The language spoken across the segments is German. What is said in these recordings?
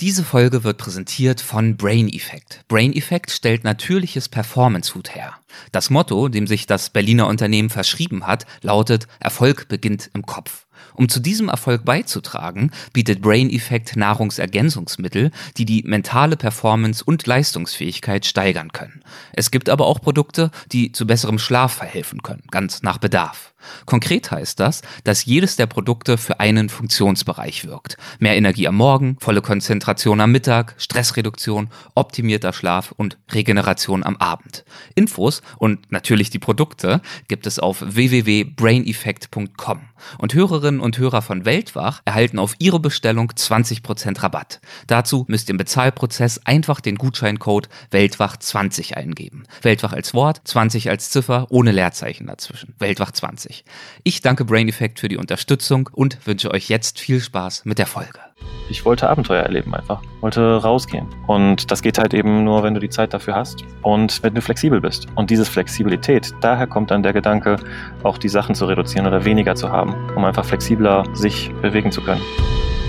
Diese Folge wird präsentiert von Brain Effect. Brain Effect stellt natürliches Performance Food her. Das Motto, dem sich das Berliner Unternehmen verschrieben hat, lautet Erfolg beginnt im Kopf. Um zu diesem Erfolg beizutragen, bietet Brain Effect Nahrungsergänzungsmittel, die die mentale Performance und Leistungsfähigkeit steigern können. Es gibt aber auch Produkte, die zu besserem Schlaf verhelfen können, ganz nach Bedarf. Konkret heißt das, dass jedes der Produkte für einen Funktionsbereich wirkt. Mehr Energie am Morgen, volle Konzentration am Mittag, Stressreduktion, optimierter Schlaf und Regeneration am Abend. Infos und natürlich die Produkte gibt es auf www.braineffect.com. Und Hörerinnen und Hörer von Weltwach erhalten auf ihre Bestellung 20% Rabatt. Dazu müsst ihr im Bezahlprozess einfach den Gutscheincode Weltwach20 eingeben. Weltwach als Wort, 20 als Ziffer, ohne Leerzeichen dazwischen. Weltwach 20. Ich danke Brain Effect für die Unterstützung und wünsche euch jetzt viel Spaß mit der Folge. Ich wollte Abenteuer erleben einfach, wollte rausgehen. Und das geht halt eben nur, wenn du die Zeit dafür hast und wenn du flexibel bist. Und diese Flexibilität, daher kommt dann der Gedanke, auch die Sachen zu reduzieren oder weniger zu haben, um einfach flexibler sich bewegen zu können.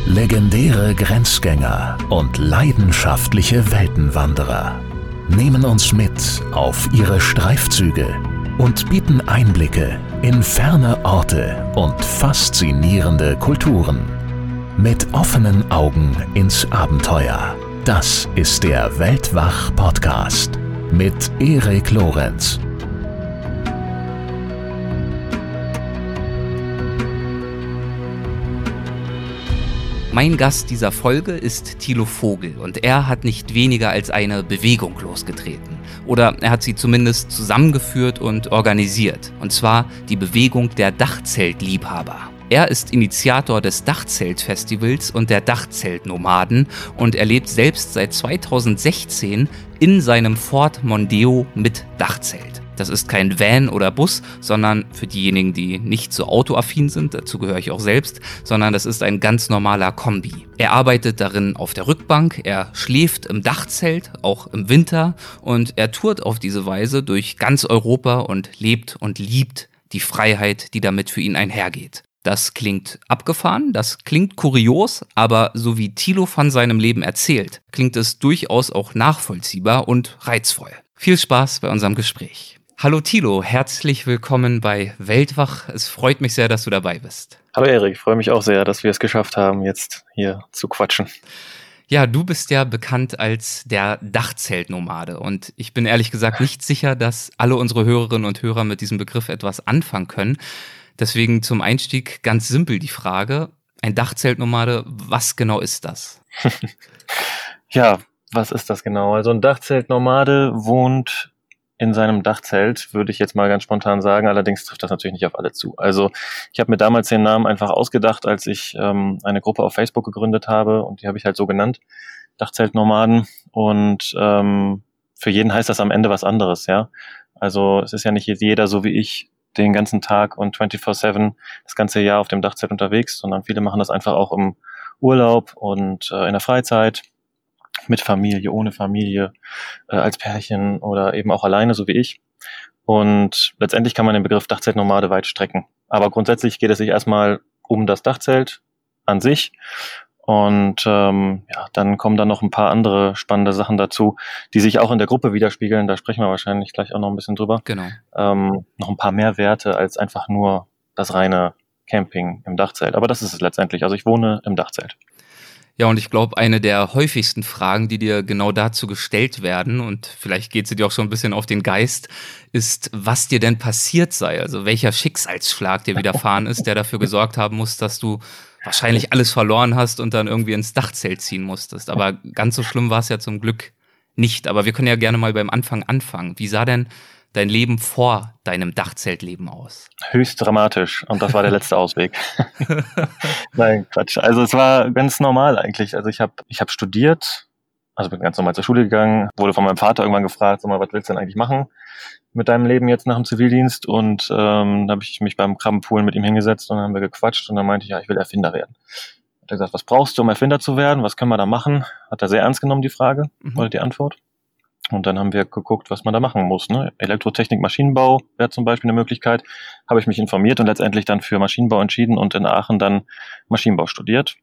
Legendäre Grenzgänger und leidenschaftliche Weltenwanderer nehmen uns mit auf ihre Streifzüge und bieten Einblicke in ferne Orte und faszinierende Kulturen. Mit offenen Augen ins Abenteuer. Das ist der Weltwach-Podcast mit Erik Lorenz. Mein Gast dieser Folge ist Thilo Vogel und er hat nicht weniger als eine Bewegung losgetreten. Oder er hat sie zumindest zusammengeführt und organisiert. Und zwar die Bewegung der Dachzeltliebhaber. Er ist Initiator des Dachzeltfestivals und der Dachzeltnomaden und er lebt selbst seit 2016 in seinem Ford Mondeo mit Dachzelt. Das ist kein Van oder Bus, sondern für diejenigen, die nicht so autoaffin sind, dazu gehöre ich auch selbst, sondern das ist ein ganz normaler Kombi. Er arbeitet darin auf der Rückbank, er schläft im Dachzelt, auch im Winter, und er tourt auf diese Weise durch ganz Europa und lebt und liebt die Freiheit, die damit für ihn einhergeht. Das klingt abgefahren, das klingt kurios, aber so wie Thilo von seinem Leben erzählt, klingt es durchaus auch nachvollziehbar und reizvoll. Viel Spaß bei unserem Gespräch. Hallo Thilo, herzlich willkommen bei Weltwach. Es freut mich sehr, dass du dabei bist. Hallo Erik, ich freue mich auch sehr, dass wir es geschafft haben, jetzt hier zu quatschen. Ja, du bist ja bekannt als der Dachzeltnomade und ich bin ehrlich gesagt nicht sicher, dass alle unsere Hörerinnen und Hörer mit diesem Begriff etwas anfangen können. Deswegen zum Einstieg ganz simpel die Frage, ein Dachzeltnomade, was genau ist das? ja, was ist das genau? Also ein Dachzeltnomade wohnt in seinem Dachzelt, würde ich jetzt mal ganz spontan sagen. Allerdings trifft das natürlich nicht auf alle zu. Also ich habe mir damals den Namen einfach ausgedacht, als ich ähm, eine Gruppe auf Facebook gegründet habe und die habe ich halt so genannt, Dachzeltnomaden. Und ähm, für jeden heißt das am Ende was anderes, ja. Also es ist ja nicht jeder so wie ich den ganzen Tag und 24-7 das ganze Jahr auf dem Dachzelt unterwegs, sondern viele machen das einfach auch im Urlaub und äh, in der Freizeit mit Familie, ohne Familie, äh, als Pärchen oder eben auch alleine, so wie ich. Und letztendlich kann man den Begriff Dachzeltnomade weit strecken. Aber grundsätzlich geht es sich erstmal um das Dachzelt an sich. Und ähm, ja, dann kommen dann noch ein paar andere spannende Sachen dazu, die sich auch in der Gruppe widerspiegeln. Da sprechen wir wahrscheinlich gleich auch noch ein bisschen drüber. Genau. Ähm, noch ein paar mehr Werte als einfach nur das reine Camping im Dachzelt. Aber das ist es letztendlich. Also ich wohne im Dachzelt. Ja, und ich glaube, eine der häufigsten Fragen, die dir genau dazu gestellt werden, und vielleicht geht sie dir auch schon ein bisschen auf den Geist, ist, was dir denn passiert sei. Also welcher Schicksalsschlag dir widerfahren ist, der dafür gesorgt haben muss, dass du wahrscheinlich alles verloren hast und dann irgendwie ins Dachzelt ziehen musstest. Aber ganz so schlimm war es ja zum Glück nicht. Aber wir können ja gerne mal beim Anfang anfangen. Wie sah denn dein Leben vor deinem Dachzeltleben aus? Höchst dramatisch und das war der letzte Ausweg. Nein, Quatsch. Also es war ganz normal eigentlich. Also ich habe ich hab studiert, also bin ganz normal zur Schule gegangen, wurde von meinem Vater irgendwann gefragt, sag mal, was willst du denn eigentlich machen mit deinem Leben jetzt nach dem Zivildienst? Und ähm, da habe ich mich beim Krabbenpoolen mit ihm hingesetzt und dann haben wir gequatscht und dann meinte ich, ja, ich will Erfinder werden. Hat er gesagt, was brauchst du, um Erfinder zu werden? Was können wir da machen? Hat er sehr ernst genommen, die Frage mhm. oder die Antwort. Und dann haben wir geguckt, was man da machen muss. Ne? Elektrotechnik, Maschinenbau wäre zum Beispiel eine Möglichkeit. Habe ich mich informiert und letztendlich dann für Maschinenbau entschieden und in Aachen dann Maschinenbau studiert.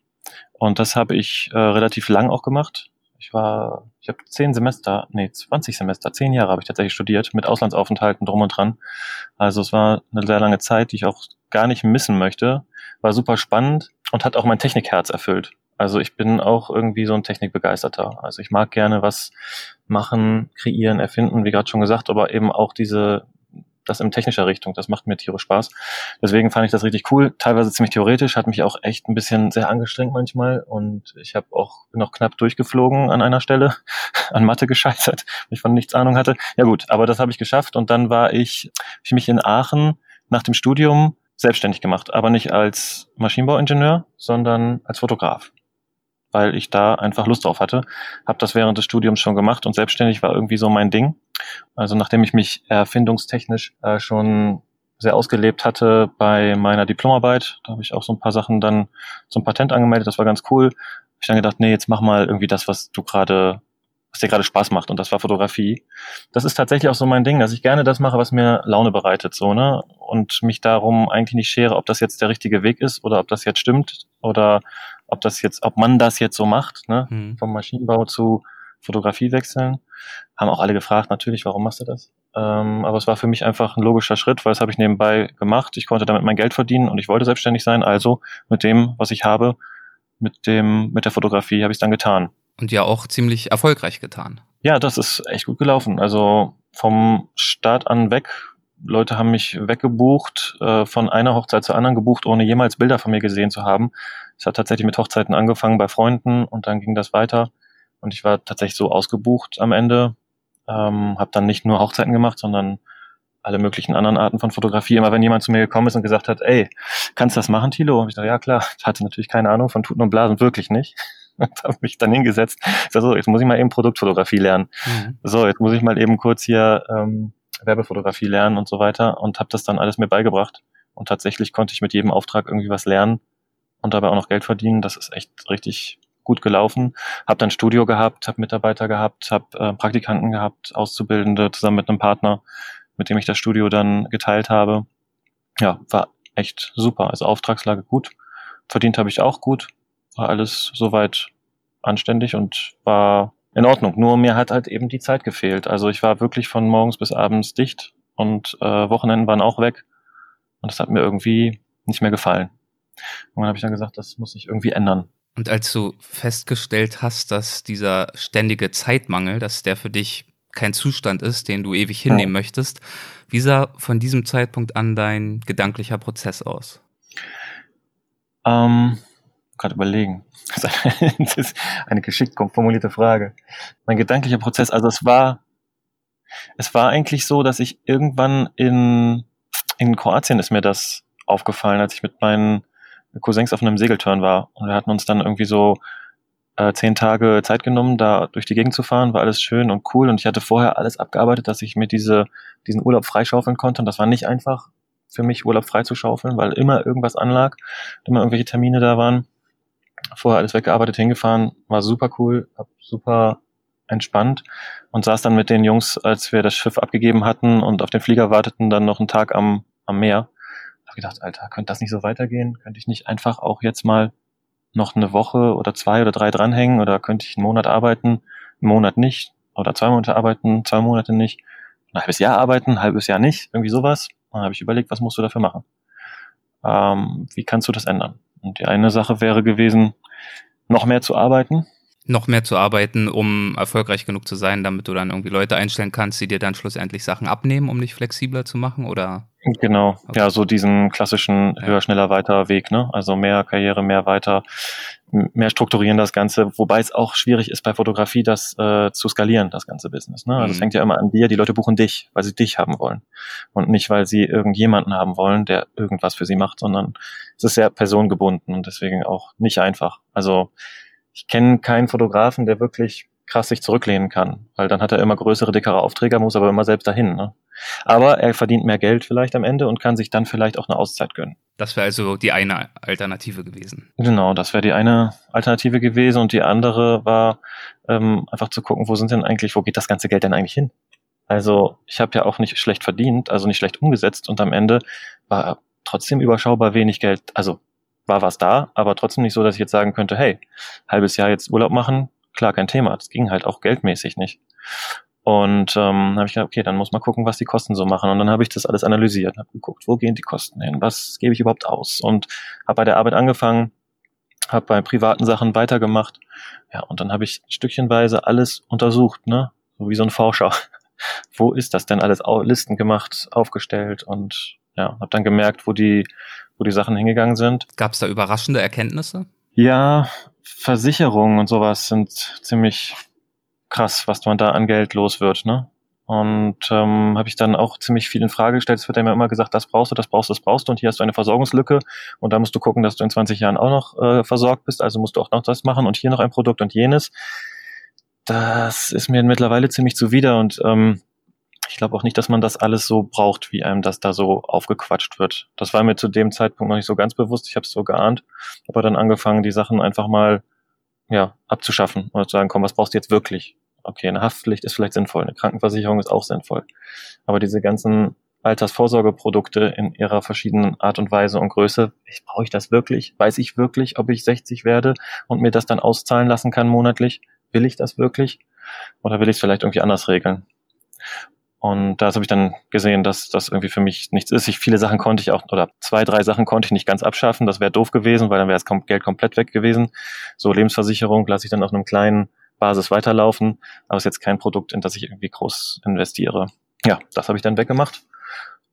Und das habe ich äh, relativ lang auch gemacht. Ich war, ich habe zehn Semester, nee, 20 Semester, zehn Jahre habe ich tatsächlich studiert, mit Auslandsaufenthalten drum und dran. Also es war eine sehr lange Zeit, die ich auch gar nicht missen möchte. War super spannend und hat auch mein Technikherz erfüllt. Also ich bin auch irgendwie so ein Technikbegeisterter. Also ich mag gerne was machen, kreieren, erfinden, wie gerade schon gesagt, aber eben auch diese das in technischer Richtung. Das macht mir tierisch Spaß. Deswegen fand ich das richtig cool. Teilweise ziemlich theoretisch, hat mich auch echt ein bisschen sehr angestrengt manchmal und ich habe auch auch knapp durchgeflogen an einer Stelle, an Mathe gescheitert, weil ich von nichts Ahnung hatte. Ja gut, aber das habe ich geschafft und dann war ich für mich in Aachen nach dem Studium selbstständig gemacht, aber nicht als Maschinenbauingenieur, sondern als Fotograf weil ich da einfach Lust drauf hatte. Habe das während des Studiums schon gemacht und selbstständig war irgendwie so mein Ding. Also nachdem ich mich erfindungstechnisch äh, schon sehr ausgelebt hatte bei meiner Diplomarbeit, da habe ich auch so ein paar Sachen dann zum Patent angemeldet, das war ganz cool. Hab ich dann gedacht, nee, jetzt mach mal irgendwie das, was du gerade was dir gerade Spaß macht und das war Fotografie. Das ist tatsächlich auch so mein Ding, dass ich gerne das mache, was mir Laune bereitet, so, ne? Und mich darum eigentlich nicht schere, ob das jetzt der richtige Weg ist oder ob das jetzt stimmt oder ob das jetzt, ob man das jetzt so macht, ne? Mhm. Vom Maschinenbau zu Fotografie wechseln. Haben auch alle gefragt, natürlich, warum machst du das? Ähm, aber es war für mich einfach ein logischer Schritt, weil das habe ich nebenbei gemacht. Ich konnte damit mein Geld verdienen und ich wollte selbstständig sein. Also mit dem, was ich habe, mit dem, mit der Fotografie habe ich es dann getan. Und ja auch ziemlich erfolgreich getan. Ja, das ist echt gut gelaufen. Also vom Start an weg. Leute haben mich weggebucht, äh, von einer Hochzeit zur anderen gebucht, ohne jemals Bilder von mir gesehen zu haben. Es hat tatsächlich mit Hochzeiten angefangen bei Freunden und dann ging das weiter. Und ich war tatsächlich so ausgebucht am Ende. Ähm, habe dann nicht nur Hochzeiten gemacht, sondern alle möglichen anderen Arten von Fotografie. Immer wenn jemand zu mir gekommen ist und gesagt hat, ey, kannst du das machen, Tilo? Und ich dachte, ja klar, ich hatte natürlich keine Ahnung von Tuten und Blasen, wirklich nicht. und habe mich dann hingesetzt. Ich sag so, jetzt muss ich mal eben Produktfotografie lernen. Mhm. So, jetzt muss ich mal eben kurz hier ähm, Werbefotografie lernen und so weiter und habe das dann alles mir beigebracht. Und tatsächlich konnte ich mit jedem Auftrag irgendwie was lernen und dabei auch noch Geld verdienen. Das ist echt richtig gut gelaufen. Hab dann Studio gehabt, habe Mitarbeiter gehabt, habe äh, Praktikanten gehabt, Auszubildende zusammen mit einem Partner, mit dem ich das Studio dann geteilt habe. Ja, war echt super. Also Auftragslage gut. Verdient habe ich auch gut war alles soweit anständig und war in Ordnung. Nur mir hat halt eben die Zeit gefehlt. Also ich war wirklich von morgens bis abends dicht und äh, Wochenenden waren auch weg. Und das hat mir irgendwie nicht mehr gefallen. Und dann habe ich dann gesagt, das muss sich irgendwie ändern. Und als du festgestellt hast, dass dieser ständige Zeitmangel, dass der für dich kein Zustand ist, den du ewig hinnehmen ja. möchtest, wie sah von diesem Zeitpunkt an dein gedanklicher Prozess aus? Ähm, gerade überlegen. Das ist eine geschickt formulierte Frage. Mein gedanklicher Prozess, also es war, es war eigentlich so, dass ich irgendwann in, in Kroatien ist mir das aufgefallen, als ich mit meinen Cousins auf einem Segeltörn war. Und wir hatten uns dann irgendwie so äh, zehn Tage Zeit genommen, da durch die Gegend zu fahren, war alles schön und cool. Und ich hatte vorher alles abgearbeitet, dass ich mir diese, diesen Urlaub freischaufeln konnte. Und das war nicht einfach für mich, Urlaub freizuschaufeln, weil immer irgendwas anlag, immer irgendwelche Termine da waren vorher alles weggearbeitet, hingefahren, war super cool, hab super entspannt und saß dann mit den Jungs, als wir das Schiff abgegeben hatten und auf den Flieger warteten, dann noch einen Tag am, am Meer. Hab gedacht, Alter, könnte das nicht so weitergehen? Könnte ich nicht einfach auch jetzt mal noch eine Woche oder zwei oder drei dranhängen oder könnte ich einen Monat arbeiten, einen Monat nicht oder zwei Monate arbeiten, zwei Monate nicht, ein halbes Jahr arbeiten, ein halbes Jahr nicht, irgendwie sowas. dann habe ich überlegt, was musst du dafür machen? Ähm, wie kannst du das ändern? Und die eine Sache wäre gewesen, noch mehr zu arbeiten. Noch mehr zu arbeiten, um erfolgreich genug zu sein, damit du dann irgendwie Leute einstellen kannst, die dir dann schlussendlich Sachen abnehmen, um dich flexibler zu machen, oder? Genau, okay. ja, so diesen klassischen höher, schneller, weiter Weg, ne? Also mehr Karriere, mehr weiter, mehr strukturieren das Ganze, wobei es auch schwierig ist bei Fotografie, das äh, zu skalieren, das ganze Business. Ne? Also es mhm. hängt ja immer an dir, die Leute buchen dich, weil sie dich haben wollen. Und nicht, weil sie irgendjemanden haben wollen, der irgendwas für sie macht, sondern es ist sehr personengebunden und deswegen auch nicht einfach. Also ich kenne keinen Fotografen, der wirklich krass sich zurücklehnen kann, weil dann hat er immer größere, dickere Aufträge, muss aber immer selbst dahin. Ne? Aber er verdient mehr Geld vielleicht am Ende und kann sich dann vielleicht auch eine Auszeit gönnen. Das wäre also die eine Alternative gewesen. Genau, das wäre die eine Alternative gewesen und die andere war ähm, einfach zu gucken, wo sind denn eigentlich, wo geht das ganze Geld denn eigentlich hin? Also ich habe ja auch nicht schlecht verdient, also nicht schlecht umgesetzt und am Ende war trotzdem überschaubar wenig Geld, also war was da, aber trotzdem nicht so, dass ich jetzt sagen könnte, hey, halbes Jahr jetzt Urlaub machen, klar, kein Thema. Das ging halt auch geldmäßig nicht. Und ähm, habe ich gedacht, okay, dann muss man gucken, was die Kosten so machen. Und dann habe ich das alles analysiert, habe geguckt, wo gehen die Kosten hin, was gebe ich überhaupt aus. Und habe bei der Arbeit angefangen, habe bei privaten Sachen weitergemacht. Ja, und dann habe ich stückchenweise alles untersucht, ne? So wie so ein Forscher. wo ist das denn alles? Listen gemacht, aufgestellt und ja, habe dann gemerkt, wo die, wo die Sachen hingegangen sind. Gab es da überraschende Erkenntnisse? Ja, Versicherungen und sowas sind ziemlich krass, was man da an Geld los wird, ne? Und ähm, habe ich dann auch ziemlich viel in Frage gestellt. Es wird ja immer gesagt, das brauchst du, das brauchst du, das brauchst du und hier hast du eine Versorgungslücke und da musst du gucken, dass du in 20 Jahren auch noch äh, versorgt bist, also musst du auch noch das machen und hier noch ein Produkt und jenes. Das ist mir mittlerweile ziemlich zuwider und ähm, ich glaube auch nicht, dass man das alles so braucht, wie einem das da so aufgequatscht wird. Das war mir zu dem Zeitpunkt noch nicht so ganz bewusst. Ich habe es so geahnt, aber dann angefangen, die Sachen einfach mal ja abzuschaffen und zu sagen, komm, was brauchst du jetzt wirklich? Okay, eine Haftpflicht ist vielleicht sinnvoll, eine Krankenversicherung ist auch sinnvoll, aber diese ganzen Altersvorsorgeprodukte in ihrer verschiedenen Art und Weise und Größe. Ich, brauche ich das wirklich? Weiß ich wirklich, ob ich 60 werde und mir das dann auszahlen lassen kann monatlich? Will ich das wirklich? Oder will ich es vielleicht irgendwie anders regeln? Und da habe ich dann gesehen, dass das irgendwie für mich nichts ist. Ich, viele Sachen konnte ich auch, oder zwei, drei Sachen konnte ich nicht ganz abschaffen. Das wäre doof gewesen, weil dann wäre das Geld komplett weg gewesen. So Lebensversicherung lasse ich dann auf einem kleinen Basis weiterlaufen, aber es ist jetzt kein Produkt, in das ich irgendwie groß investiere. Ja, das habe ich dann weggemacht.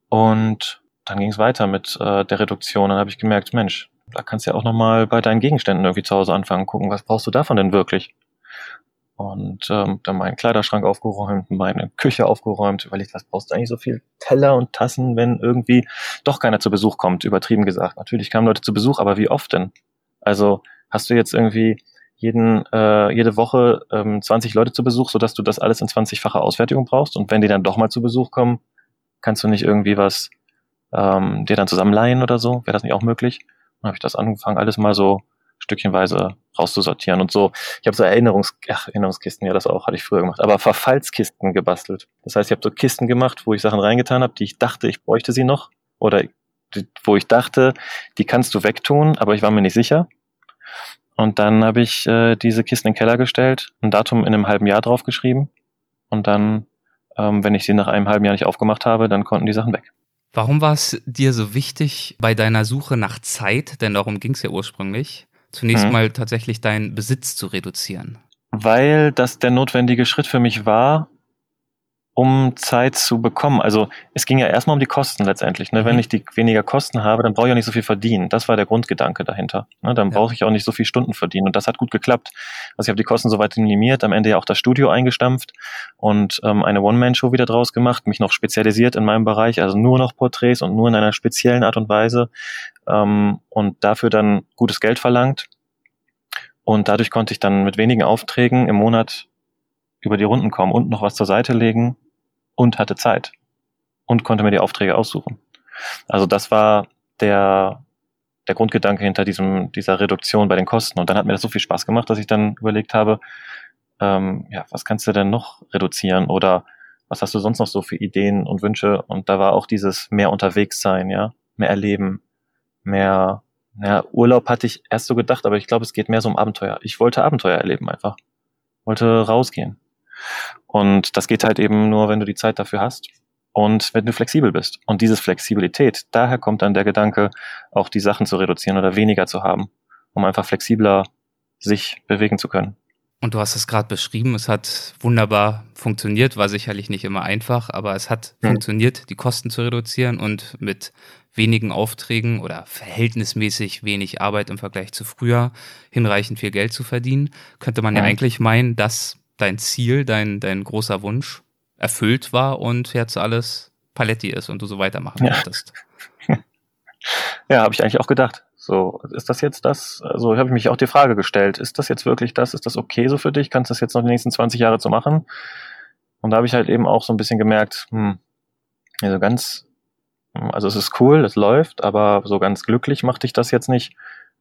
Und dann ging es weiter mit äh, der Reduktion. Dann habe ich gemerkt, Mensch, da kannst du ja auch nochmal bei deinen Gegenständen irgendwie zu Hause anfangen, gucken, was brauchst du davon denn wirklich? Und ähm, dann meinen Kleiderschrank aufgeräumt, meine Küche aufgeräumt, überlegt, was brauchst du eigentlich so viel Teller und Tassen, wenn irgendwie doch keiner zu Besuch kommt, übertrieben gesagt. Natürlich kamen Leute zu Besuch, aber wie oft denn? Also hast du jetzt irgendwie jeden, äh, jede Woche ähm, 20 Leute zu Besuch, sodass du das alles in 20-fache Ausfertigung brauchst und wenn die dann doch mal zu Besuch kommen, kannst du nicht irgendwie was ähm, dir dann zusammenleihen oder so? Wäre das nicht auch möglich? Dann habe ich das angefangen, alles mal so stückchenweise rauszusortieren und so. Ich habe so Erinnerungs Ach, Erinnerungskisten, ja, das auch hatte ich früher gemacht, aber Verfallskisten gebastelt. Das heißt, ich habe so Kisten gemacht, wo ich Sachen reingetan habe, die ich dachte, ich bräuchte sie noch oder die, wo ich dachte, die kannst du wegtun, aber ich war mir nicht sicher. Und dann habe ich äh, diese Kisten in den Keller gestellt, ein Datum in einem halben Jahr draufgeschrieben und dann, ähm, wenn ich sie nach einem halben Jahr nicht aufgemacht habe, dann konnten die Sachen weg. Warum war es dir so wichtig bei deiner Suche nach Zeit, denn darum ging es ja ursprünglich, zunächst mhm. mal tatsächlich deinen Besitz zu reduzieren? Weil das der notwendige Schritt für mich war, um Zeit zu bekommen. Also es ging ja erstmal um die Kosten letztendlich. Ne? Mhm. Wenn ich die weniger Kosten habe, dann brauche ich auch nicht so viel verdienen. Das war der Grundgedanke dahinter. Ne? Dann ja. brauche ich auch nicht so viel Stunden verdienen. Und das hat gut geklappt. Also ich habe die Kosten soweit minimiert, am Ende ja auch das Studio eingestampft und ähm, eine One-Man-Show wieder draus gemacht, mich noch spezialisiert in meinem Bereich, also nur noch Porträts und nur in einer speziellen Art und Weise ähm, und dafür dann gutes Geld verlangt. Und dadurch konnte ich dann mit wenigen Aufträgen im Monat über die Runden kommen und noch was zur Seite legen und hatte Zeit und konnte mir die Aufträge aussuchen. Also das war der, der Grundgedanke hinter diesem, dieser Reduktion bei den Kosten. Und dann hat mir das so viel Spaß gemacht, dass ich dann überlegt habe, ähm, ja, was kannst du denn noch reduzieren oder was hast du sonst noch so für Ideen und Wünsche? Und da war auch dieses mehr unterwegs sein, ja, mehr erleben, mehr, ja, Urlaub hatte ich erst so gedacht, aber ich glaube, es geht mehr so um Abenteuer. Ich wollte Abenteuer erleben einfach. Wollte rausgehen. Und das geht halt eben nur, wenn du die Zeit dafür hast und wenn du flexibel bist. Und diese Flexibilität, daher kommt dann der Gedanke, auch die Sachen zu reduzieren oder weniger zu haben, um einfach flexibler sich bewegen zu können. Und du hast es gerade beschrieben, es hat wunderbar funktioniert, war sicherlich nicht immer einfach, aber es hat hm. funktioniert, die Kosten zu reduzieren und mit wenigen Aufträgen oder verhältnismäßig wenig Arbeit im Vergleich zu früher hinreichend viel Geld zu verdienen, könnte man ja, ja eigentlich meinen, dass dein Ziel, dein, dein großer Wunsch erfüllt war und jetzt alles Paletti ist und du so weitermachen ja. konntest. Ja, habe ich eigentlich auch gedacht. So, ist das jetzt das? Also habe ich mich auch die Frage gestellt, ist das jetzt wirklich das? Ist das okay so für dich? Kannst du das jetzt noch die nächsten 20 Jahre zu machen? Und da habe ich halt eben auch so ein bisschen gemerkt, hm, also ganz, also es ist cool, es läuft, aber so ganz glücklich macht dich das jetzt nicht.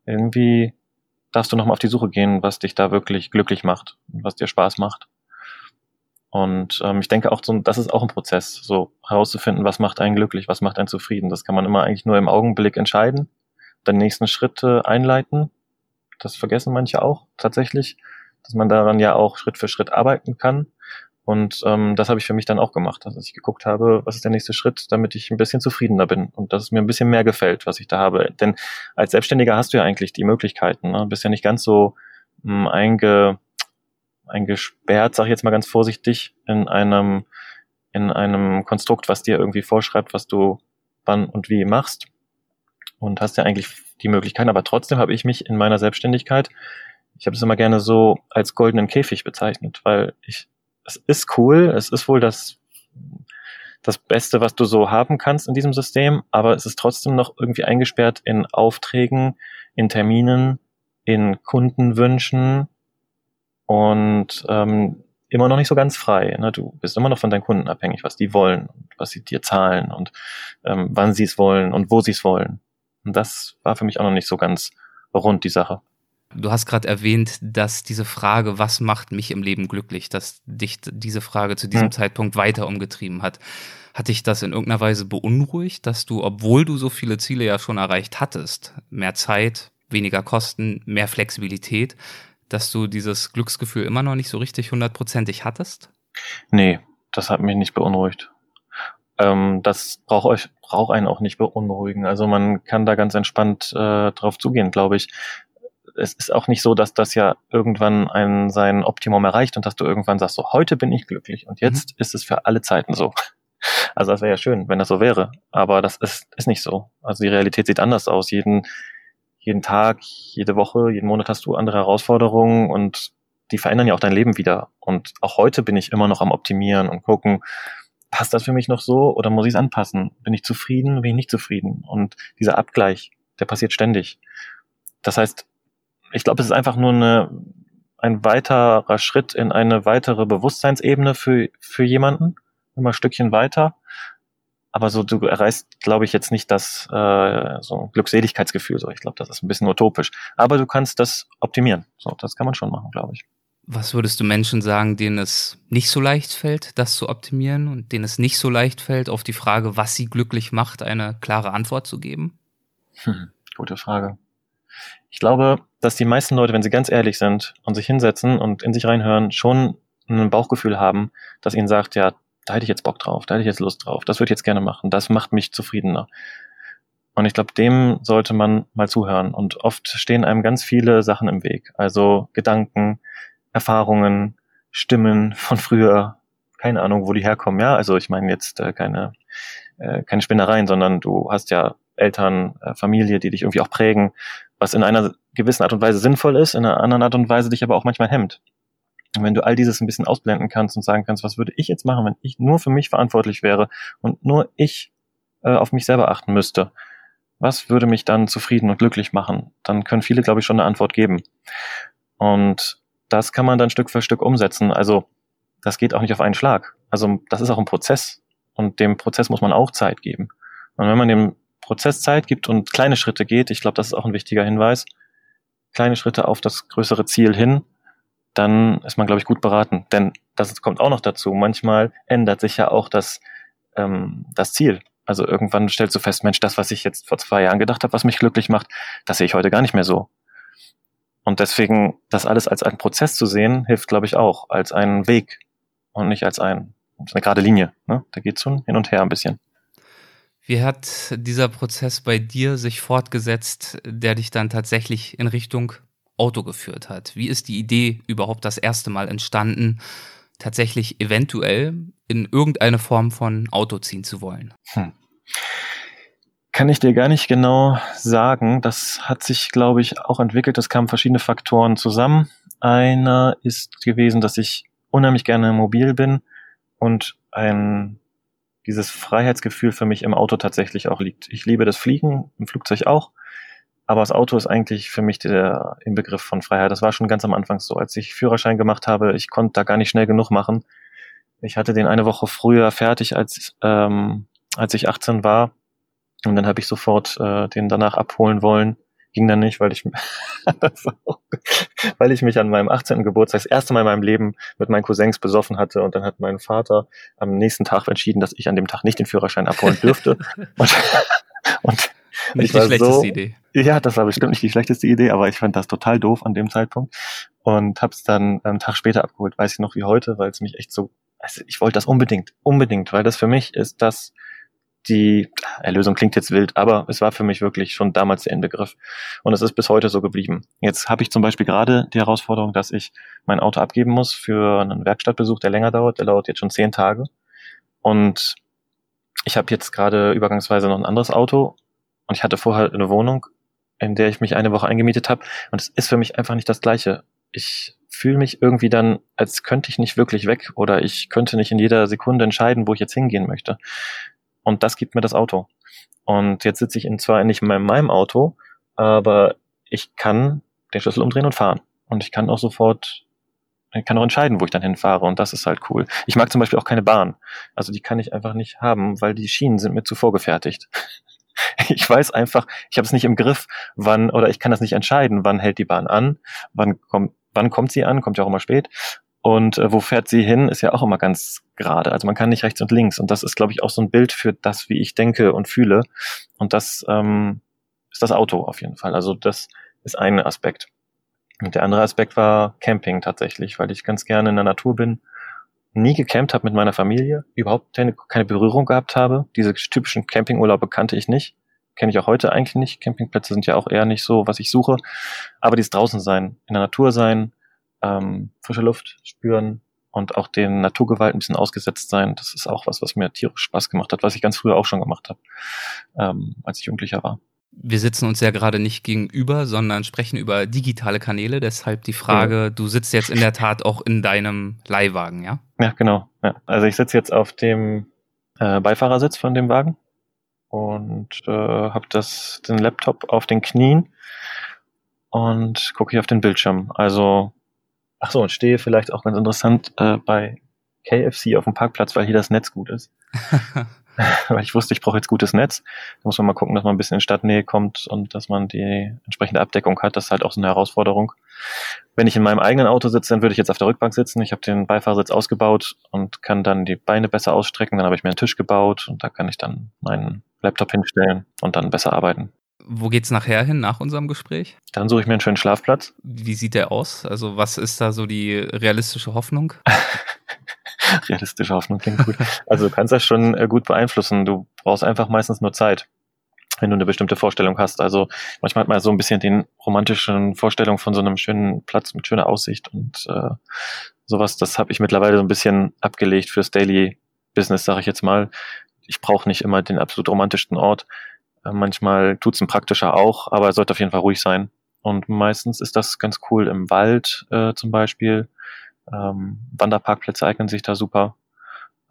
Irgendwie darfst du nochmal auf die Suche gehen, was dich da wirklich glücklich macht, was dir Spaß macht. Und ähm, ich denke auch, so, das ist auch ein Prozess, so herauszufinden, was macht einen glücklich, was macht einen zufrieden. Das kann man immer eigentlich nur im Augenblick entscheiden. den nächsten Schritt äh, einleiten. Das vergessen manche auch tatsächlich, dass man daran ja auch Schritt für Schritt arbeiten kann. Und ähm, das habe ich für mich dann auch gemacht, dass ich geguckt habe, was ist der nächste Schritt, damit ich ein bisschen zufriedener bin und dass es mir ein bisschen mehr gefällt, was ich da habe. Denn als Selbstständiger hast du ja eigentlich die Möglichkeiten. Ne? Bist ja nicht ganz so mh, hm, einge, eingesperrt, sag ich jetzt mal ganz vorsichtig, in einem, in einem Konstrukt, was dir irgendwie vorschreibt, was du wann und wie machst. Und hast ja eigentlich die Möglichkeiten, aber trotzdem habe ich mich in meiner Selbstständigkeit, ich habe es immer gerne so als goldenen Käfig bezeichnet, weil ich es ist cool, es ist wohl das, das Beste, was du so haben kannst in diesem System, aber es ist trotzdem noch irgendwie eingesperrt in Aufträgen, in Terminen, in Kundenwünschen und ähm, immer noch nicht so ganz frei. Ne? Du bist immer noch von deinen Kunden abhängig, was die wollen, was sie dir zahlen und ähm, wann sie es wollen und wo sie es wollen. Und das war für mich auch noch nicht so ganz rund, die Sache. Du hast gerade erwähnt, dass diese Frage, was macht mich im Leben glücklich, dass dich diese Frage zu diesem hm. Zeitpunkt weiter umgetrieben hat. Hat dich das in irgendeiner Weise beunruhigt, dass du, obwohl du so viele Ziele ja schon erreicht hattest, mehr Zeit, weniger Kosten, mehr Flexibilität, dass du dieses Glücksgefühl immer noch nicht so richtig hundertprozentig hattest? Nee, das hat mich nicht beunruhigt. Ähm, das braucht euch, braucht einen auch nicht beunruhigen. Also man kann da ganz entspannt äh, drauf zugehen, glaube ich es ist auch nicht so, dass das ja irgendwann ein sein Optimum erreicht und dass du irgendwann sagst, so heute bin ich glücklich und jetzt mhm. ist es für alle Zeiten so. Also das wäre ja schön, wenn das so wäre, aber das ist, ist nicht so. Also die Realität sieht anders aus. Jeden, jeden Tag, jede Woche, jeden Monat hast du andere Herausforderungen und die verändern ja auch dein Leben wieder. Und auch heute bin ich immer noch am Optimieren und gucken, passt das für mich noch so oder muss ich es anpassen? Bin ich zufrieden, bin ich nicht zufrieden? Und dieser Abgleich, der passiert ständig. Das heißt, ich glaube, es ist einfach nur eine, ein weiterer Schritt in eine weitere Bewusstseinsebene für, für jemanden, immer ein Stückchen weiter. Aber so, du erreichst, glaube ich, jetzt nicht das äh, so ein Glückseligkeitsgefühl. So, ich glaube, das ist ein bisschen utopisch. Aber du kannst das optimieren. So, das kann man schon machen, glaube ich. Was würdest du Menschen sagen, denen es nicht so leicht fällt, das zu optimieren und denen es nicht so leicht fällt, auf die Frage, was sie glücklich macht, eine klare Antwort zu geben? Hm, gute Frage. Ich glaube, dass die meisten Leute, wenn sie ganz ehrlich sind und sich hinsetzen und in sich reinhören, schon ein Bauchgefühl haben, das ihnen sagt, ja, da hätte ich jetzt Bock drauf, da hätte ich jetzt Lust drauf, das würde ich jetzt gerne machen, das macht mich zufriedener. Und ich glaube, dem sollte man mal zuhören. Und oft stehen einem ganz viele Sachen im Weg. Also Gedanken, Erfahrungen, Stimmen von früher, keine Ahnung, wo die herkommen. Ja, also ich meine jetzt äh, keine, äh, keine Spinnereien, sondern du hast ja Eltern, äh, Familie, die dich irgendwie auch prägen was in einer gewissen Art und Weise sinnvoll ist, in einer anderen Art und Weise dich aber auch manchmal hemmt. Und wenn du all dieses ein bisschen ausblenden kannst und sagen kannst, was würde ich jetzt machen, wenn ich nur für mich verantwortlich wäre und nur ich äh, auf mich selber achten müsste, was würde mich dann zufrieden und glücklich machen? Dann können viele, glaube ich, schon eine Antwort geben. Und das kann man dann Stück für Stück umsetzen. Also das geht auch nicht auf einen Schlag. Also das ist auch ein Prozess und dem Prozess muss man auch Zeit geben. Und wenn man dem Prozess Zeit gibt und kleine Schritte geht, ich glaube, das ist auch ein wichtiger Hinweis, kleine Schritte auf das größere Ziel hin, dann ist man, glaube ich, gut beraten. Denn das kommt auch noch dazu. Manchmal ändert sich ja auch das, ähm, das Ziel. Also irgendwann stellst du fest, Mensch, das, was ich jetzt vor zwei Jahren gedacht habe, was mich glücklich macht, das sehe ich heute gar nicht mehr so. Und deswegen, das alles als einen Prozess zu sehen, hilft, glaube ich, auch als einen Weg und nicht als ein, eine gerade Linie. Ne? Da geht es so hin und her ein bisschen. Wie hat dieser Prozess bei dir sich fortgesetzt, der dich dann tatsächlich in Richtung Auto geführt hat? Wie ist die Idee überhaupt das erste Mal entstanden, tatsächlich eventuell in irgendeine Form von Auto ziehen zu wollen? Hm. Kann ich dir gar nicht genau sagen. Das hat sich, glaube ich, auch entwickelt. Es kamen verschiedene Faktoren zusammen. Einer ist gewesen, dass ich unheimlich gerne mobil bin und ein dieses Freiheitsgefühl für mich im Auto tatsächlich auch liegt. Ich liebe das Fliegen, im Flugzeug auch, aber das Auto ist eigentlich für mich der Inbegriff von Freiheit. Das war schon ganz am Anfang so. Als ich Führerschein gemacht habe, ich konnte da gar nicht schnell genug machen. Ich hatte den eine Woche früher fertig, als, ähm, als ich 18 war. Und dann habe ich sofort äh, den danach abholen wollen. Ging dann nicht, weil ich, weil ich mich an meinem 18. Geburtstag das erste Mal in meinem Leben mit meinen Cousins besoffen hatte und dann hat mein Vater am nächsten Tag entschieden, dass ich an dem Tag nicht den Führerschein abholen dürfte. und, und Nicht die schlechteste so, Idee. Ja, das war bestimmt nicht die schlechteste Idee, aber ich fand das total doof an dem Zeitpunkt und hab's dann einen Tag später abgeholt, weiß ich noch wie heute, weil es mich echt so, also ich wollte das unbedingt, unbedingt, weil das für mich ist das die Erlösung klingt jetzt wild, aber es war für mich wirklich schon damals der Inbegriff. Und es ist bis heute so geblieben. Jetzt habe ich zum Beispiel gerade die Herausforderung, dass ich mein Auto abgeben muss für einen Werkstattbesuch, der länger dauert. Der dauert jetzt schon zehn Tage. Und ich habe jetzt gerade übergangsweise noch ein anderes Auto und ich hatte vorher eine Wohnung, in der ich mich eine Woche eingemietet habe. Und es ist für mich einfach nicht das Gleiche. Ich fühle mich irgendwie dann, als könnte ich nicht wirklich weg oder ich könnte nicht in jeder Sekunde entscheiden, wo ich jetzt hingehen möchte. Und das gibt mir das Auto. Und jetzt sitze ich in zwar nicht mehr in meinem Auto, aber ich kann den Schlüssel umdrehen und fahren. Und ich kann auch sofort, ich kann auch entscheiden, wo ich dann hinfahre. Und das ist halt cool. Ich mag zum Beispiel auch keine Bahn. Also die kann ich einfach nicht haben, weil die Schienen sind mir zu vorgefertigt. Ich weiß einfach, ich habe es nicht im Griff, wann, oder ich kann das nicht entscheiden, wann hält die Bahn an, wann kommt, wann kommt sie an, kommt ja auch immer spät. Und äh, wo fährt sie hin, ist ja auch immer ganz gerade. Also man kann nicht rechts und links. Und das ist, glaube ich, auch so ein Bild für das, wie ich denke und fühle. Und das ähm, ist das Auto auf jeden Fall. Also das ist ein Aspekt. Und der andere Aspekt war Camping tatsächlich, weil ich ganz gerne in der Natur bin, nie gecampt habe mit meiner Familie, überhaupt keine, Berührung gehabt habe. Diese typischen Campingurlaube kannte ich nicht. Kenne ich auch heute eigentlich nicht. Campingplätze sind ja auch eher nicht so, was ich suche. Aber dieses draußen sein, in der Natur sein, ähm, frische Luft spüren und auch den Naturgewalt ein bisschen ausgesetzt sein. Das ist auch was, was mir tierisch Spaß gemacht hat, was ich ganz früher auch schon gemacht habe, ähm, als ich Jugendlicher war. Wir sitzen uns ja gerade nicht gegenüber, sondern sprechen über digitale Kanäle. Deshalb die Frage, ja. du sitzt jetzt in der Tat auch in deinem Leihwagen, ja? Ja, genau. Ja. Also ich sitze jetzt auf dem äh, Beifahrersitz von dem Wagen und äh, habe das den Laptop auf den Knien und gucke hier auf den Bildschirm. Also Ach so, und stehe vielleicht auch ganz interessant äh, bei KFC auf dem Parkplatz, weil hier das Netz gut ist. weil ich wusste, ich brauche jetzt gutes Netz. Da muss man mal gucken, dass man ein bisschen in Stadtnähe kommt und dass man die entsprechende Abdeckung hat. Das ist halt auch so eine Herausforderung. Wenn ich in meinem eigenen Auto sitze, dann würde ich jetzt auf der Rückbank sitzen. Ich habe den Beifahrersitz ausgebaut und kann dann die Beine besser ausstrecken. Dann habe ich mir einen Tisch gebaut und da kann ich dann meinen Laptop hinstellen und dann besser arbeiten. Wo geht's nachher hin, nach unserem Gespräch? Dann suche ich mir einen schönen Schlafplatz. Wie sieht der aus? Also, was ist da so die realistische Hoffnung? realistische Hoffnung klingt gut. Also, du kannst das schon äh, gut beeinflussen. Du brauchst einfach meistens nur Zeit, wenn du eine bestimmte Vorstellung hast. Also, manchmal hat man so ein bisschen den romantischen Vorstellung von so einem schönen Platz mit schöner Aussicht und äh, sowas. Das habe ich mittlerweile so ein bisschen abgelegt fürs Daily Business, sage ich jetzt mal. Ich brauche nicht immer den absolut romantischsten Ort. Äh, manchmal tut's ein praktischer auch, aber er sollte auf jeden Fall ruhig sein. Und meistens ist das ganz cool im Wald äh, zum Beispiel. Ähm, Wanderparkplätze eignen sich da super.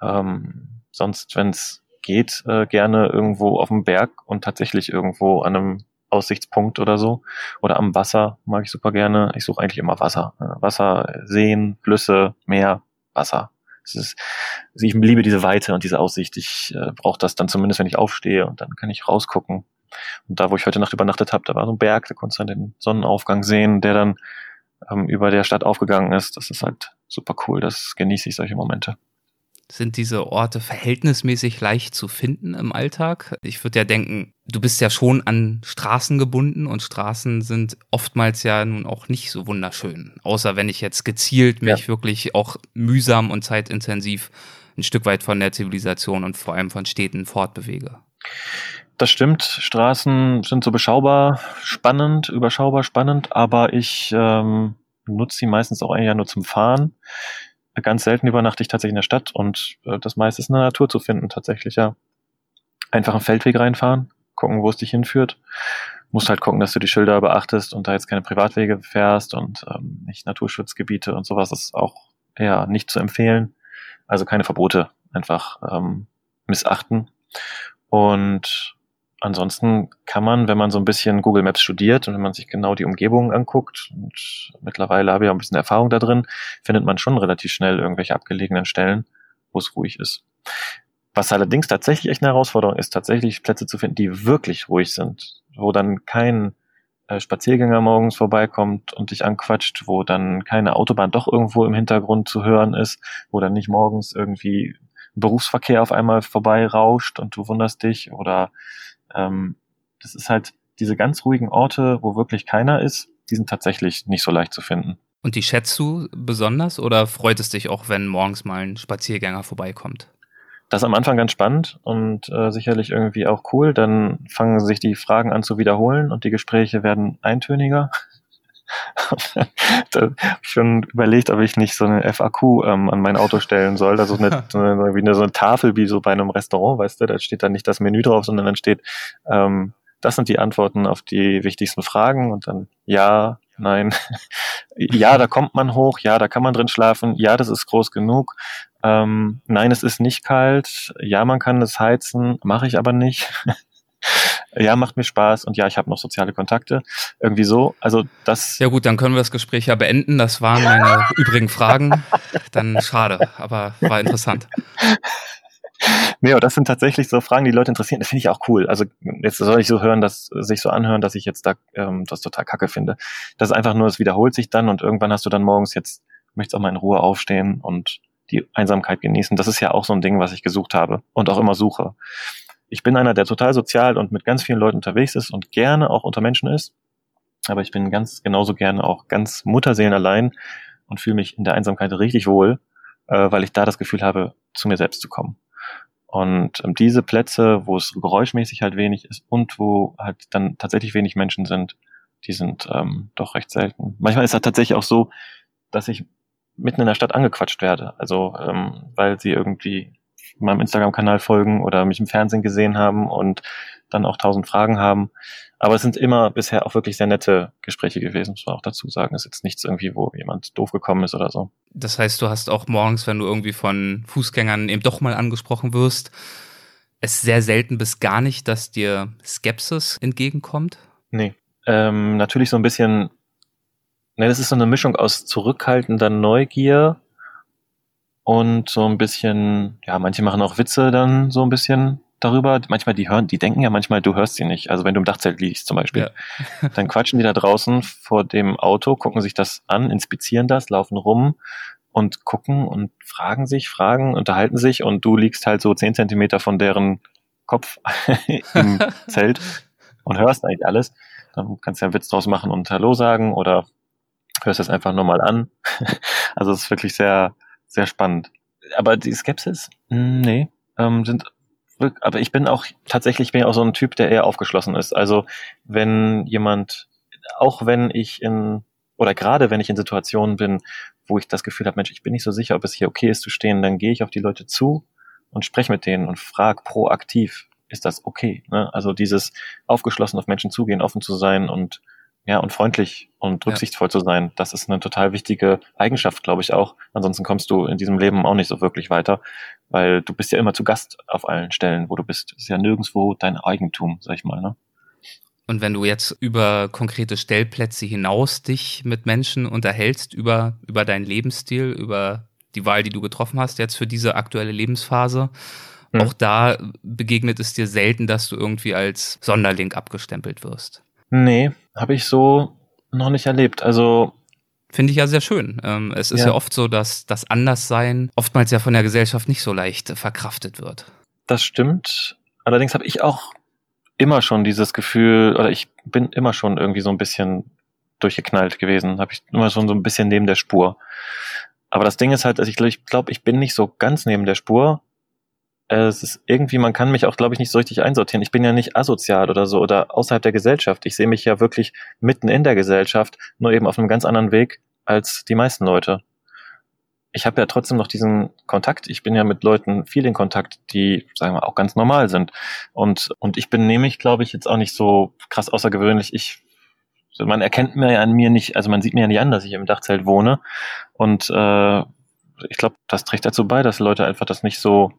Ähm, sonst, wenn es geht, äh, gerne irgendwo auf dem Berg und tatsächlich irgendwo an einem Aussichtspunkt oder so. Oder am Wasser mag ich super gerne. Ich suche eigentlich immer Wasser. Äh, Wasser, Seen, Flüsse, Meer, Wasser. Also ich liebe diese Weite und diese Aussicht. Ich äh, brauche das dann zumindest, wenn ich aufstehe und dann kann ich rausgucken. Und da, wo ich heute Nacht übernachtet habe, da war so ein Berg, da konntest du dann den Sonnenaufgang sehen, der dann ähm, über der Stadt aufgegangen ist. Das ist halt super cool. Das genieße ich solche Momente. Sind diese Orte verhältnismäßig leicht zu finden im Alltag? Ich würde ja denken, du bist ja schon an Straßen gebunden und Straßen sind oftmals ja nun auch nicht so wunderschön. Außer wenn ich jetzt gezielt mich ja. wirklich auch mühsam und zeitintensiv ein Stück weit von der Zivilisation und vor allem von Städten fortbewege. Das stimmt. Straßen sind so beschaubar, spannend, überschaubar spannend, aber ich ähm, nutze sie meistens auch eigentlich nur zum Fahren. Ganz selten übernachte ich tatsächlich in der Stadt und äh, das meiste ist in der Natur zu finden tatsächlich, ja. Einfach einen Feldweg reinfahren, gucken, wo es dich hinführt. Musst halt gucken, dass du die Schilder beachtest und da jetzt keine Privatwege fährst und ähm, nicht Naturschutzgebiete und sowas ist auch eher nicht zu empfehlen. Also keine Verbote, einfach ähm, missachten. Und ansonsten kann man, wenn man so ein bisschen Google Maps studiert und wenn man sich genau die Umgebung anguckt, und mittlerweile habe ich auch ein bisschen Erfahrung da drin, findet man schon relativ schnell irgendwelche abgelegenen Stellen, wo es ruhig ist. Was allerdings tatsächlich echt eine Herausforderung ist, tatsächlich Plätze zu finden, die wirklich ruhig sind, wo dann kein äh, Spaziergänger morgens vorbeikommt und dich anquatscht, wo dann keine Autobahn doch irgendwo im Hintergrund zu hören ist, wo dann nicht morgens irgendwie Berufsverkehr auf einmal vorbei rauscht und du wunderst dich oder ähm, das ist halt diese ganz ruhigen Orte, wo wirklich keiner ist, die sind tatsächlich nicht so leicht zu finden. Und die schätzt du besonders oder freut es dich auch, wenn morgens mal ein Spaziergänger vorbeikommt? Das ist am Anfang ganz spannend und äh, sicherlich irgendwie auch cool. Dann fangen sich die Fragen an zu wiederholen und die Gespräche werden eintöniger. da habe ich schon überlegt, ob ich nicht so eine FAQ ähm, an mein Auto stellen soll. Also eine, so eine, wie eine, so eine Tafel wie so bei einem Restaurant, weißt du, da steht dann nicht das Menü drauf, sondern dann steht, ähm, das sind die Antworten auf die wichtigsten Fragen und dann ja, nein. ja, da kommt man hoch, ja, da kann man drin schlafen, ja, das ist groß genug. Ähm, nein, es ist nicht kalt, ja, man kann es heizen, mache ich aber nicht. Ja, macht mir Spaß und ja, ich habe noch soziale Kontakte. Irgendwie so. Also das. Ja gut, dann können wir das Gespräch ja beenden. Das waren meine übrigen Fragen. Dann schade, aber war interessant. Nee, aber das sind tatsächlich so Fragen, die Leute interessieren. Das finde ich auch cool. Also jetzt soll ich so hören, dass sich so anhören, dass ich jetzt da ähm, das total kacke finde. Das ist einfach nur, es wiederholt sich dann und irgendwann hast du dann morgens jetzt, möchtest auch mal in Ruhe aufstehen und die Einsamkeit genießen. Das ist ja auch so ein Ding, was ich gesucht habe und auch immer suche. Ich bin einer, der total sozial und mit ganz vielen Leuten unterwegs ist und gerne auch unter Menschen ist. Aber ich bin ganz genauso gerne auch ganz Mutterseelen allein und fühle mich in der Einsamkeit richtig wohl, äh, weil ich da das Gefühl habe, zu mir selbst zu kommen. Und ähm, diese Plätze, wo es geräuschmäßig halt wenig ist und wo halt dann tatsächlich wenig Menschen sind, die sind ähm, doch recht selten. Manchmal ist halt tatsächlich auch so, dass ich mitten in der Stadt angequatscht werde. Also ähm, weil sie irgendwie meinem Instagram-Kanal folgen oder mich im Fernsehen gesehen haben und dann auch tausend Fragen haben. Aber es sind immer bisher auch wirklich sehr nette Gespräche gewesen, muss man auch dazu sagen. Es ist jetzt nichts irgendwie, wo jemand doof gekommen ist oder so. Das heißt, du hast auch morgens, wenn du irgendwie von Fußgängern eben doch mal angesprochen wirst, es sehr selten bis gar nicht, dass dir Skepsis entgegenkommt? Nee. Ähm, natürlich so ein bisschen, ne, das ist so eine Mischung aus zurückhaltender Neugier und so ein bisschen, ja, manche machen auch Witze dann so ein bisschen darüber. Manchmal, die hören, die denken ja manchmal, du hörst sie nicht. Also wenn du im Dachzelt liegst zum Beispiel, ja. dann quatschen die da draußen vor dem Auto, gucken sich das an, inspizieren das, laufen rum und gucken und fragen sich, fragen, unterhalten sich und du liegst halt so zehn Zentimeter von deren Kopf im Zelt und hörst eigentlich alles. Dann kannst du ja einen Witz draus machen und Hallo sagen oder hörst es einfach nur mal an. also es ist wirklich sehr, sehr spannend. Aber die Skepsis, hm, nee, ähm, sind aber ich bin auch tatsächlich bin auch so ein Typ, der eher aufgeschlossen ist. Also wenn jemand, auch wenn ich in oder gerade wenn ich in Situationen bin, wo ich das Gefühl habe, Mensch, ich bin nicht so sicher, ob es hier okay ist zu stehen, dann gehe ich auf die Leute zu und spreche mit denen und frage proaktiv, ist das okay? Ne? Also dieses aufgeschlossen auf Menschen zugehen, offen zu sein und ja, und freundlich und rücksichtsvoll ja. zu sein. Das ist eine total wichtige Eigenschaft, glaube ich auch. Ansonsten kommst du in diesem Leben auch nicht so wirklich weiter, weil du bist ja immer zu Gast auf allen Stellen, wo du bist. Das ist ja nirgendwo dein Eigentum, sag ich mal, ne? Und wenn du jetzt über konkrete Stellplätze hinaus dich mit Menschen unterhältst, über, über deinen Lebensstil, über die Wahl, die du getroffen hast jetzt für diese aktuelle Lebensphase, hm. auch da begegnet es dir selten, dass du irgendwie als Sonderling abgestempelt wirst. Nee, habe ich so noch nicht erlebt. Also Finde ich ja sehr schön. Ähm, es ist ja. ja oft so, dass das Anderssein oftmals ja von der Gesellschaft nicht so leicht verkraftet wird. Das stimmt. Allerdings habe ich auch immer schon dieses Gefühl, oder ich bin immer schon irgendwie so ein bisschen durchgeknallt gewesen, habe ich immer schon so ein bisschen neben der Spur. Aber das Ding ist halt, also ich glaube, ich, glaub, ich bin nicht so ganz neben der Spur, es ist irgendwie, man kann mich auch, glaube ich, nicht so richtig einsortieren. Ich bin ja nicht asozial oder so oder außerhalb der Gesellschaft. Ich sehe mich ja wirklich mitten in der Gesellschaft, nur eben auf einem ganz anderen Weg als die meisten Leute. Ich habe ja trotzdem noch diesen Kontakt. Ich bin ja mit Leuten viel in Kontakt, die, sagen wir, auch ganz normal sind. Und, und ich bin nämlich, glaube ich, jetzt auch nicht so krass außergewöhnlich. Ich man erkennt mir ja an mir nicht, also man sieht mir ja nicht an, dass ich im Dachzelt wohne. Und äh, ich glaube, das trägt dazu bei, dass Leute einfach das nicht so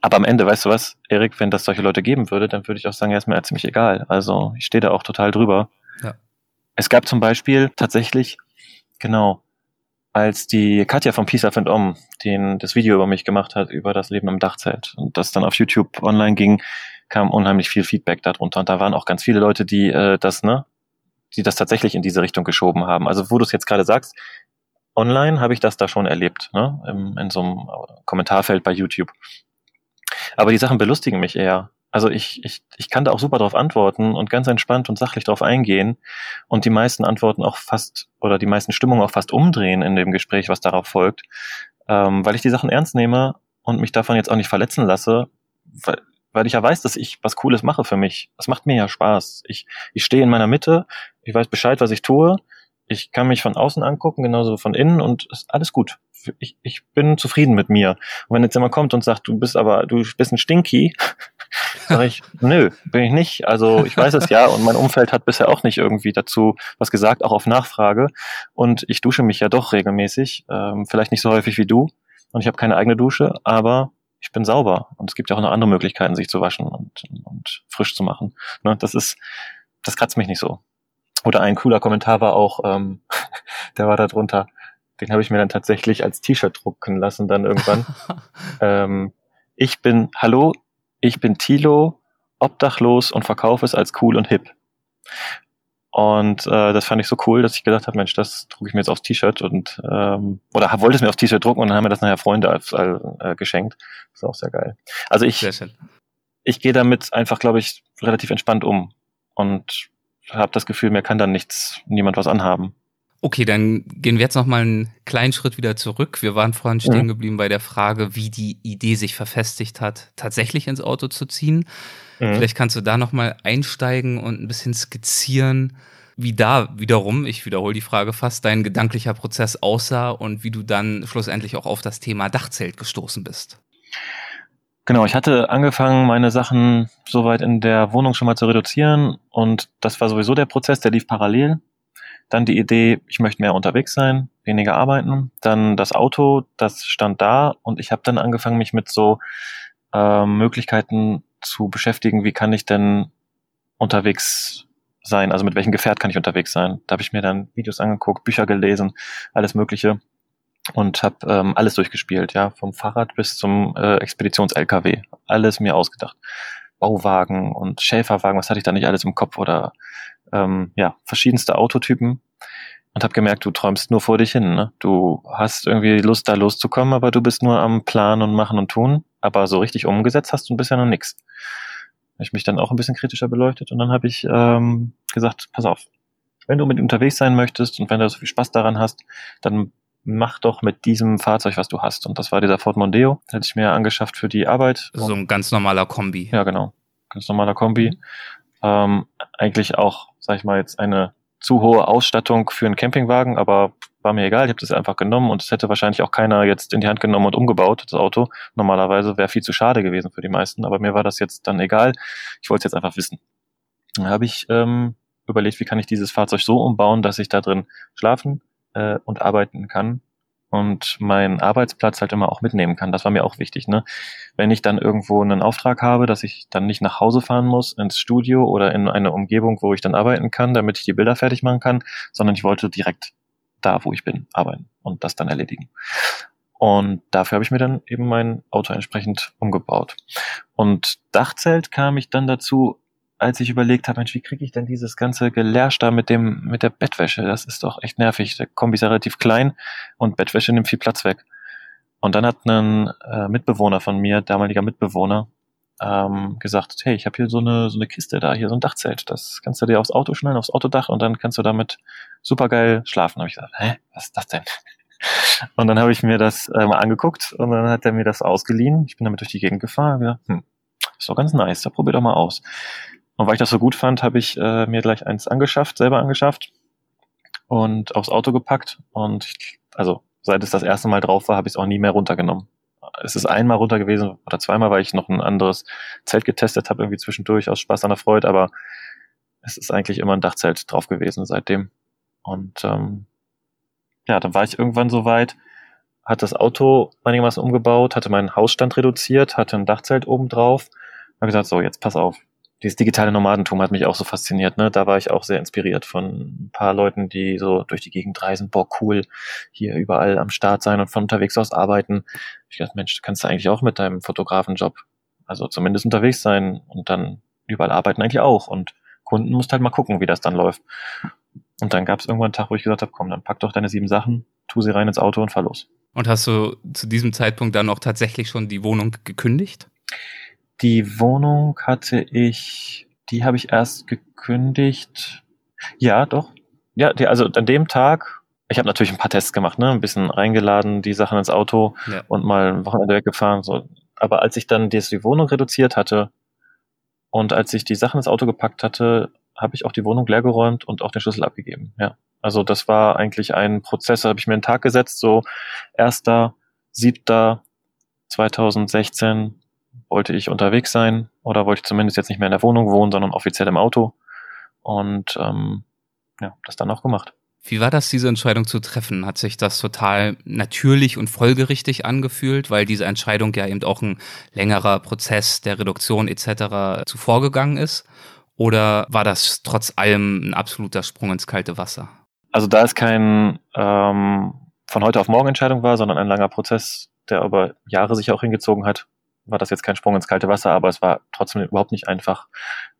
aber am Ende, weißt du was, Erik, wenn das solche Leute geben würde, dann würde ich auch sagen, ja, ist mir ziemlich egal. Also ich stehe da auch total drüber. Ja. Es gab zum Beispiel tatsächlich, genau, als die Katja von Peace Up and Om den, das Video über mich gemacht hat, über das Leben im Dachzelt und das dann auf YouTube online ging, kam unheimlich viel Feedback darunter. Und da waren auch ganz viele Leute, die äh, das, ne, die das tatsächlich in diese Richtung geschoben haben. Also wo du es jetzt gerade sagst, online habe ich das da schon erlebt, ne? In, in so einem Kommentarfeld bei YouTube. Aber die Sachen belustigen mich eher. Also ich, ich, ich kann da auch super darauf antworten und ganz entspannt und sachlich darauf eingehen und die meisten Antworten auch fast oder die meisten Stimmungen auch fast umdrehen in dem Gespräch, was darauf folgt, ähm, weil ich die Sachen ernst nehme und mich davon jetzt auch nicht verletzen lasse, weil, weil ich ja weiß, dass ich was Cooles mache für mich. Das macht mir ja Spaß. Ich, ich stehe in meiner Mitte, ich weiß Bescheid, was ich tue, ich kann mich von außen angucken, genauso von innen und ist alles gut ich, ich bin zufrieden mit mir. Und wenn jetzt jemand kommt und sagt, du bist aber, du bist ein Stinky, sage ich, nö, bin ich nicht. Also ich weiß es ja und mein Umfeld hat bisher auch nicht irgendwie dazu was gesagt, auch auf Nachfrage. Und ich dusche mich ja doch regelmäßig, ähm, vielleicht nicht so häufig wie du. Und ich habe keine eigene Dusche, aber ich bin sauber. Und es gibt ja auch noch andere Möglichkeiten, sich zu waschen und, und frisch zu machen. Ne, das ist, das kratzt mich nicht so. Oder ein cooler Kommentar war auch, ähm, der war da drunter, den habe ich mir dann tatsächlich als T-Shirt drucken lassen dann irgendwann. ähm, ich bin, hallo, ich bin Tilo, obdachlos und verkaufe es als cool und hip. Und äh, das fand ich so cool, dass ich gedacht habe, Mensch, das drucke ich mir jetzt aufs T-Shirt und ähm, oder wollte es mir aufs T-Shirt drucken und dann haben mir das nachher Freunde als, als, äh, geschenkt. Das ist auch sehr geil. Also ich, ich gehe damit einfach, glaube ich, relativ entspannt um und habe das Gefühl, mir kann dann nichts, niemand was anhaben. Okay, dann gehen wir jetzt noch mal einen kleinen Schritt wieder zurück. Wir waren vorhin stehen geblieben bei der Frage, wie die Idee sich verfestigt hat, tatsächlich ins Auto zu ziehen. Mhm. Vielleicht kannst du da noch mal einsteigen und ein bisschen skizzieren, wie da wiederum, ich wiederhole die Frage fast, dein gedanklicher Prozess aussah und wie du dann schlussendlich auch auf das Thema Dachzelt gestoßen bist. Genau, ich hatte angefangen, meine Sachen soweit in der Wohnung schon mal zu reduzieren und das war sowieso der Prozess, der lief parallel. Dann die Idee, ich möchte mehr unterwegs sein, weniger arbeiten. Dann das Auto, das stand da und ich habe dann angefangen, mich mit so äh, Möglichkeiten zu beschäftigen, wie kann ich denn unterwegs sein, also mit welchem Gefährt kann ich unterwegs sein. Da habe ich mir dann Videos angeguckt, Bücher gelesen, alles Mögliche und habe ähm, alles durchgespielt, ja, vom Fahrrad bis zum äh, Expeditions-LKW, alles mir ausgedacht. Bauwagen und Schäferwagen, was hatte ich da nicht alles im Kopf oder ähm, ja, verschiedenste Autotypen und habe gemerkt, du träumst nur vor dich hin. Ne? Du hast irgendwie Lust, da loszukommen, aber du bist nur am Plan und Machen und Tun. Aber so richtig umgesetzt hast du bisher noch nichts. Habe ich mich dann auch ein bisschen kritischer beleuchtet und dann habe ich ähm, gesagt, pass auf, wenn du mit unterwegs sein möchtest und wenn du so viel Spaß daran hast, dann mach doch mit diesem Fahrzeug, was du hast. Und das war dieser Ford Mondeo. Den hatte ich mir angeschafft für die Arbeit. So ein ganz normaler Kombi. Ja, genau. Ganz normaler Kombi. Ähm, eigentlich auch, sag ich mal, jetzt eine zu hohe Ausstattung für einen Campingwagen, aber war mir egal, ich habe das einfach genommen und es hätte wahrscheinlich auch keiner jetzt in die Hand genommen und umgebaut, das Auto. Normalerweise wäre viel zu schade gewesen für die meisten, aber mir war das jetzt dann egal. Ich wollte es jetzt einfach wissen. Dann habe ich ähm, überlegt, wie kann ich dieses Fahrzeug so umbauen, dass ich da drin schlafen äh, und arbeiten kann und meinen Arbeitsplatz halt immer auch mitnehmen kann. Das war mir auch wichtig. Ne? Wenn ich dann irgendwo einen Auftrag habe, dass ich dann nicht nach Hause fahren muss ins Studio oder in eine Umgebung, wo ich dann arbeiten kann, damit ich die Bilder fertig machen kann, sondern ich wollte direkt da, wo ich bin, arbeiten und das dann erledigen. Und dafür habe ich mir dann eben mein Auto entsprechend umgebaut. Und Dachzelt kam ich dann dazu, als ich überlegt habe, Mensch, wie kriege ich denn dieses ganze Gelärsch da mit dem, mit der Bettwäsche? Das ist doch echt nervig. Der Kombi ist ja relativ klein und Bettwäsche nimmt viel Platz weg. Und dann hat ein äh, Mitbewohner von mir, damaliger Mitbewohner, ähm, gesagt, hey, ich habe hier so eine, so eine Kiste da, hier so ein Dachzelt. Das kannst du dir aufs Auto schnallen, aufs Autodach und dann kannst du damit supergeil schlafen. Habe ich gesagt, hä, was ist das denn? Und dann habe ich mir das äh, mal angeguckt und dann hat er mir das ausgeliehen. Ich bin damit durch die Gegend gefahren. Ja, hm, ist doch ganz nice, da probier doch mal aus. Und weil ich das so gut fand, habe ich äh, mir gleich eins angeschafft, selber angeschafft und aufs Auto gepackt. Und ich, also seit es das erste Mal drauf war, habe ich es auch nie mehr runtergenommen. Es ist einmal runter gewesen oder zweimal, weil ich noch ein anderes Zelt getestet habe, irgendwie zwischendurch aus Spaß an der Freude, aber es ist eigentlich immer ein Dachzelt drauf gewesen seitdem. Und ähm, ja, dann war ich irgendwann so weit, hat das Auto einigermaßen umgebaut, hatte meinen Hausstand reduziert, hatte ein Dachzelt oben drauf. Habe gesagt, so, jetzt pass auf, dieses digitale Nomadentum hat mich auch so fasziniert. Ne? Da war ich auch sehr inspiriert von ein paar Leuten, die so durch die Gegend reisen. Boah, cool, hier überall am Start sein und von unterwegs aus arbeiten. Ich dachte, Mensch, kannst du eigentlich auch mit deinem Fotografenjob, also zumindest unterwegs sein und dann überall arbeiten eigentlich auch. Und Kunden musst halt mal gucken, wie das dann läuft. Und dann gab es irgendwann einen Tag, wo ich gesagt habe, komm, dann pack doch deine sieben Sachen, tu sie rein ins Auto und fahr los. Und hast du zu diesem Zeitpunkt dann auch tatsächlich schon die Wohnung gekündigt? Die Wohnung hatte ich, die habe ich erst gekündigt. Ja, doch. Ja, die, also an dem Tag, ich habe natürlich ein paar Tests gemacht, ne, ein bisschen reingeladen, die Sachen ins Auto ja. und mal ein Wochenende weggefahren. So. Aber als ich dann die, Wohnung reduziert hatte und als ich die Sachen ins Auto gepackt hatte, habe ich auch die Wohnung leergeräumt und auch den Schlüssel abgegeben. Ja. Also das war eigentlich ein Prozess, da habe ich mir einen Tag gesetzt, so erster, siebter 2016 wollte ich unterwegs sein oder wollte ich zumindest jetzt nicht mehr in der Wohnung wohnen, sondern offiziell im Auto. Und ähm, ja, das dann auch gemacht. Wie war das, diese Entscheidung zu treffen? Hat sich das total natürlich und folgerichtig angefühlt, weil diese Entscheidung ja eben auch ein längerer Prozess der Reduktion etc. zuvorgegangen ist? Oder war das trotz allem ein absoluter Sprung ins kalte Wasser? Also da es kein ähm, von heute auf morgen Entscheidung war, sondern ein langer Prozess, der über Jahre sich auch hingezogen hat, war das jetzt kein Sprung ins kalte Wasser, aber es war trotzdem überhaupt nicht einfach.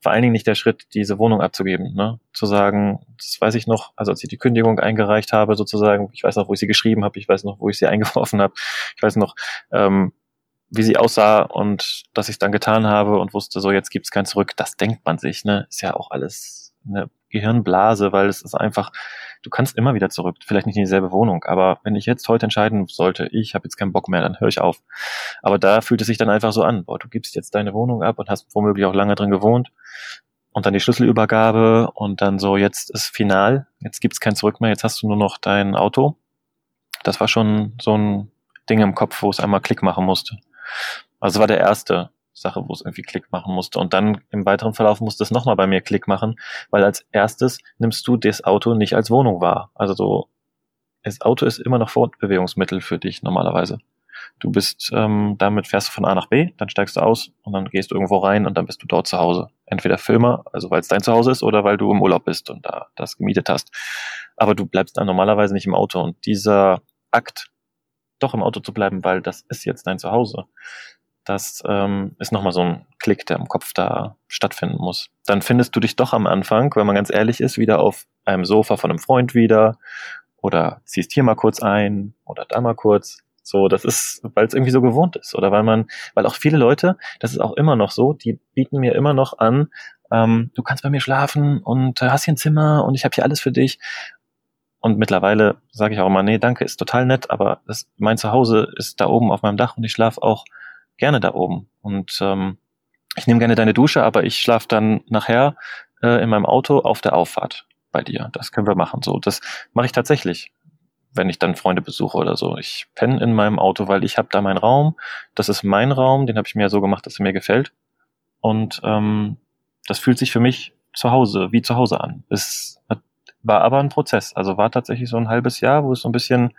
Vor allen Dingen nicht der Schritt, diese Wohnung abzugeben. Ne? Zu sagen, das weiß ich noch, also als ich die Kündigung eingereicht habe, sozusagen, ich weiß noch, wo ich sie geschrieben habe, ich weiß noch, wo ich sie eingeworfen habe, ich weiß noch, ähm, wie sie aussah und dass ich es dann getan habe und wusste, so jetzt gibt's kein Zurück. Das denkt man sich, ne? Ist ja auch alles eine Gehirnblase, weil es ist einfach, du kannst immer wieder zurück, vielleicht nicht in dieselbe Wohnung, aber wenn ich jetzt heute entscheiden sollte, ich habe jetzt keinen Bock mehr, dann höre ich auf. Aber da fühlt es sich dann einfach so an, boah, du gibst jetzt deine Wohnung ab und hast womöglich auch lange drin gewohnt und dann die Schlüsselübergabe und dann so, jetzt ist final, jetzt gibt's kein Zurück mehr, jetzt hast du nur noch dein Auto. Das war schon so ein Ding im Kopf, wo es einmal Klick machen musste. Also war der erste Sache, wo es irgendwie Klick machen musste. Und dann im weiteren Verlauf musste es nochmal bei mir Klick machen, weil als erstes nimmst du das Auto nicht als Wohnung wahr. Also so, das Auto ist immer noch Fortbewegungsmittel für dich normalerweise. Du bist, ähm, damit fährst du von A nach B, dann steigst du aus und dann gehst du irgendwo rein und dann bist du dort zu Hause. Entweder Filmer, also weil es dein Zuhause ist, oder weil du im Urlaub bist und da das gemietet hast. Aber du bleibst dann normalerweise nicht im Auto. Und dieser Akt, doch im Auto zu bleiben, weil das ist jetzt dein Zuhause, das ähm, ist nochmal so ein Klick, der im Kopf da stattfinden muss. Dann findest du dich doch am Anfang, wenn man ganz ehrlich ist, wieder auf einem Sofa von einem Freund wieder oder ziehst hier mal kurz ein oder da mal kurz. So, das ist, weil es irgendwie so gewohnt ist oder weil man, weil auch viele Leute, das ist auch immer noch so, die bieten mir immer noch an, ähm, du kannst bei mir schlafen und äh, hast hier ein Zimmer und ich habe hier alles für dich. Und mittlerweile sage ich auch immer, nee, danke, ist total nett, aber das, mein Zuhause ist da oben auf meinem Dach und ich schlafe auch gerne da oben. Und ähm, ich nehme gerne deine Dusche, aber ich schlafe dann nachher äh, in meinem Auto auf der Auffahrt bei dir. Das können wir machen. So, das mache ich tatsächlich, wenn ich dann Freunde besuche oder so. Ich penne in meinem Auto, weil ich habe da meinen Raum. Das ist mein Raum, den habe ich mir so gemacht, dass er mir gefällt. Und ähm, das fühlt sich für mich zu Hause, wie zu Hause an. Es war aber ein Prozess. Also war tatsächlich so ein halbes Jahr, wo es so ein bisschen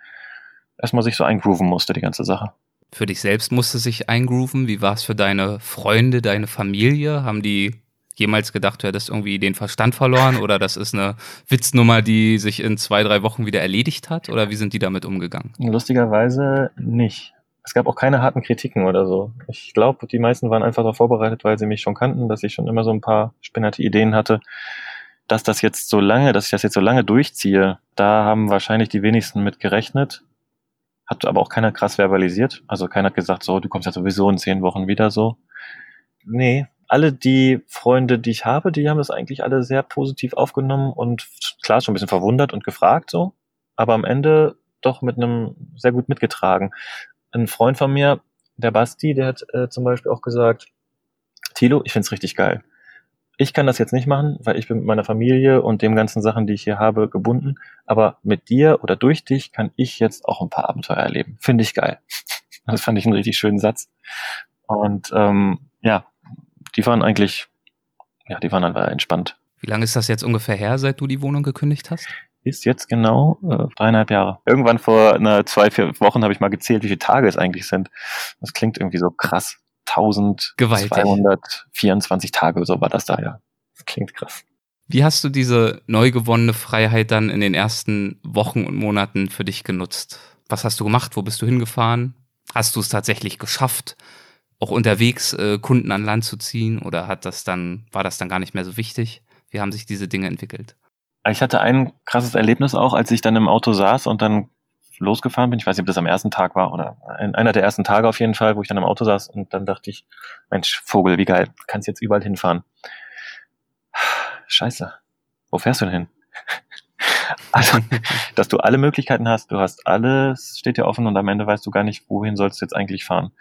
erstmal sich so eingrooven musste, die ganze Sache für dich selbst musste sich eingrooven? Wie war es für deine Freunde, deine Familie? Haben die jemals gedacht, du hättest irgendwie den Verstand verloren oder das ist eine Witznummer, die sich in zwei, drei Wochen wieder erledigt hat? Oder wie sind die damit umgegangen? Lustigerweise nicht. Es gab auch keine harten Kritiken oder so. Ich glaube, die meisten waren einfach darauf vorbereitet, weil sie mich schon kannten, dass ich schon immer so ein paar spinnerte Ideen hatte. Dass das jetzt so lange, dass ich das jetzt so lange durchziehe, da haben wahrscheinlich die wenigsten mit gerechnet. Hat aber auch keiner krass verbalisiert. Also keiner hat gesagt, so, du kommst ja sowieso in zehn Wochen wieder so. Nee, alle die Freunde, die ich habe, die haben das eigentlich alle sehr positiv aufgenommen und klar schon ein bisschen verwundert und gefragt so, aber am Ende doch mit einem sehr gut mitgetragen. Ein Freund von mir, der Basti, der hat äh, zum Beispiel auch gesagt, Tilo, ich find's richtig geil ich kann das jetzt nicht machen, weil ich bin mit meiner Familie und dem ganzen Sachen, die ich hier habe, gebunden. Aber mit dir oder durch dich kann ich jetzt auch ein paar Abenteuer erleben. Finde ich geil. Das fand ich einen richtig schönen Satz. Und ähm, ja, die waren eigentlich, ja, die waren einfach entspannt. Wie lange ist das jetzt ungefähr her, seit du die Wohnung gekündigt hast? Ist jetzt genau äh, dreieinhalb Jahre. Irgendwann vor einer, zwei, vier Wochen habe ich mal gezählt, wie viele Tage es eigentlich sind. Das klingt irgendwie so krass. 1224 Tage, so war das da, ja. Das klingt krass. Wie hast du diese neu gewonnene Freiheit dann in den ersten Wochen und Monaten für dich genutzt? Was hast du gemacht? Wo bist du hingefahren? Hast du es tatsächlich geschafft, auch unterwegs äh, Kunden an Land zu ziehen? Oder hat das dann, war das dann gar nicht mehr so wichtig? Wie haben sich diese Dinge entwickelt? Ich hatte ein krasses Erlebnis auch, als ich dann im Auto saß und dann losgefahren bin. Ich weiß nicht, ob das am ersten Tag war oder einer der ersten Tage auf jeden Fall, wo ich dann im Auto saß und dann dachte ich, Mensch, Vogel, wie geil, kannst jetzt überall hinfahren. Scheiße, wo fährst du denn hin? Also, dass du alle Möglichkeiten hast, du hast alles, steht dir offen und am Ende weißt du gar nicht, wohin sollst du jetzt eigentlich fahren.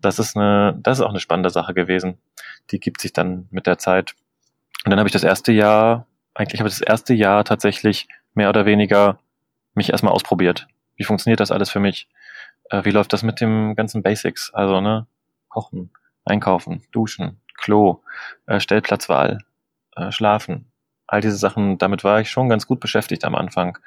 Das ist eine, das ist auch eine spannende Sache gewesen. Die gibt sich dann mit der Zeit. Und dann habe ich das erste Jahr, eigentlich habe ich das erste Jahr tatsächlich mehr oder weniger mich erstmal ausprobiert. Wie funktioniert das alles für mich? Äh, wie läuft das mit dem ganzen Basics? Also, ne, kochen, einkaufen, duschen, Klo, äh, Stellplatzwahl, äh, schlafen, all diese Sachen, damit war ich schon ganz gut beschäftigt am Anfang.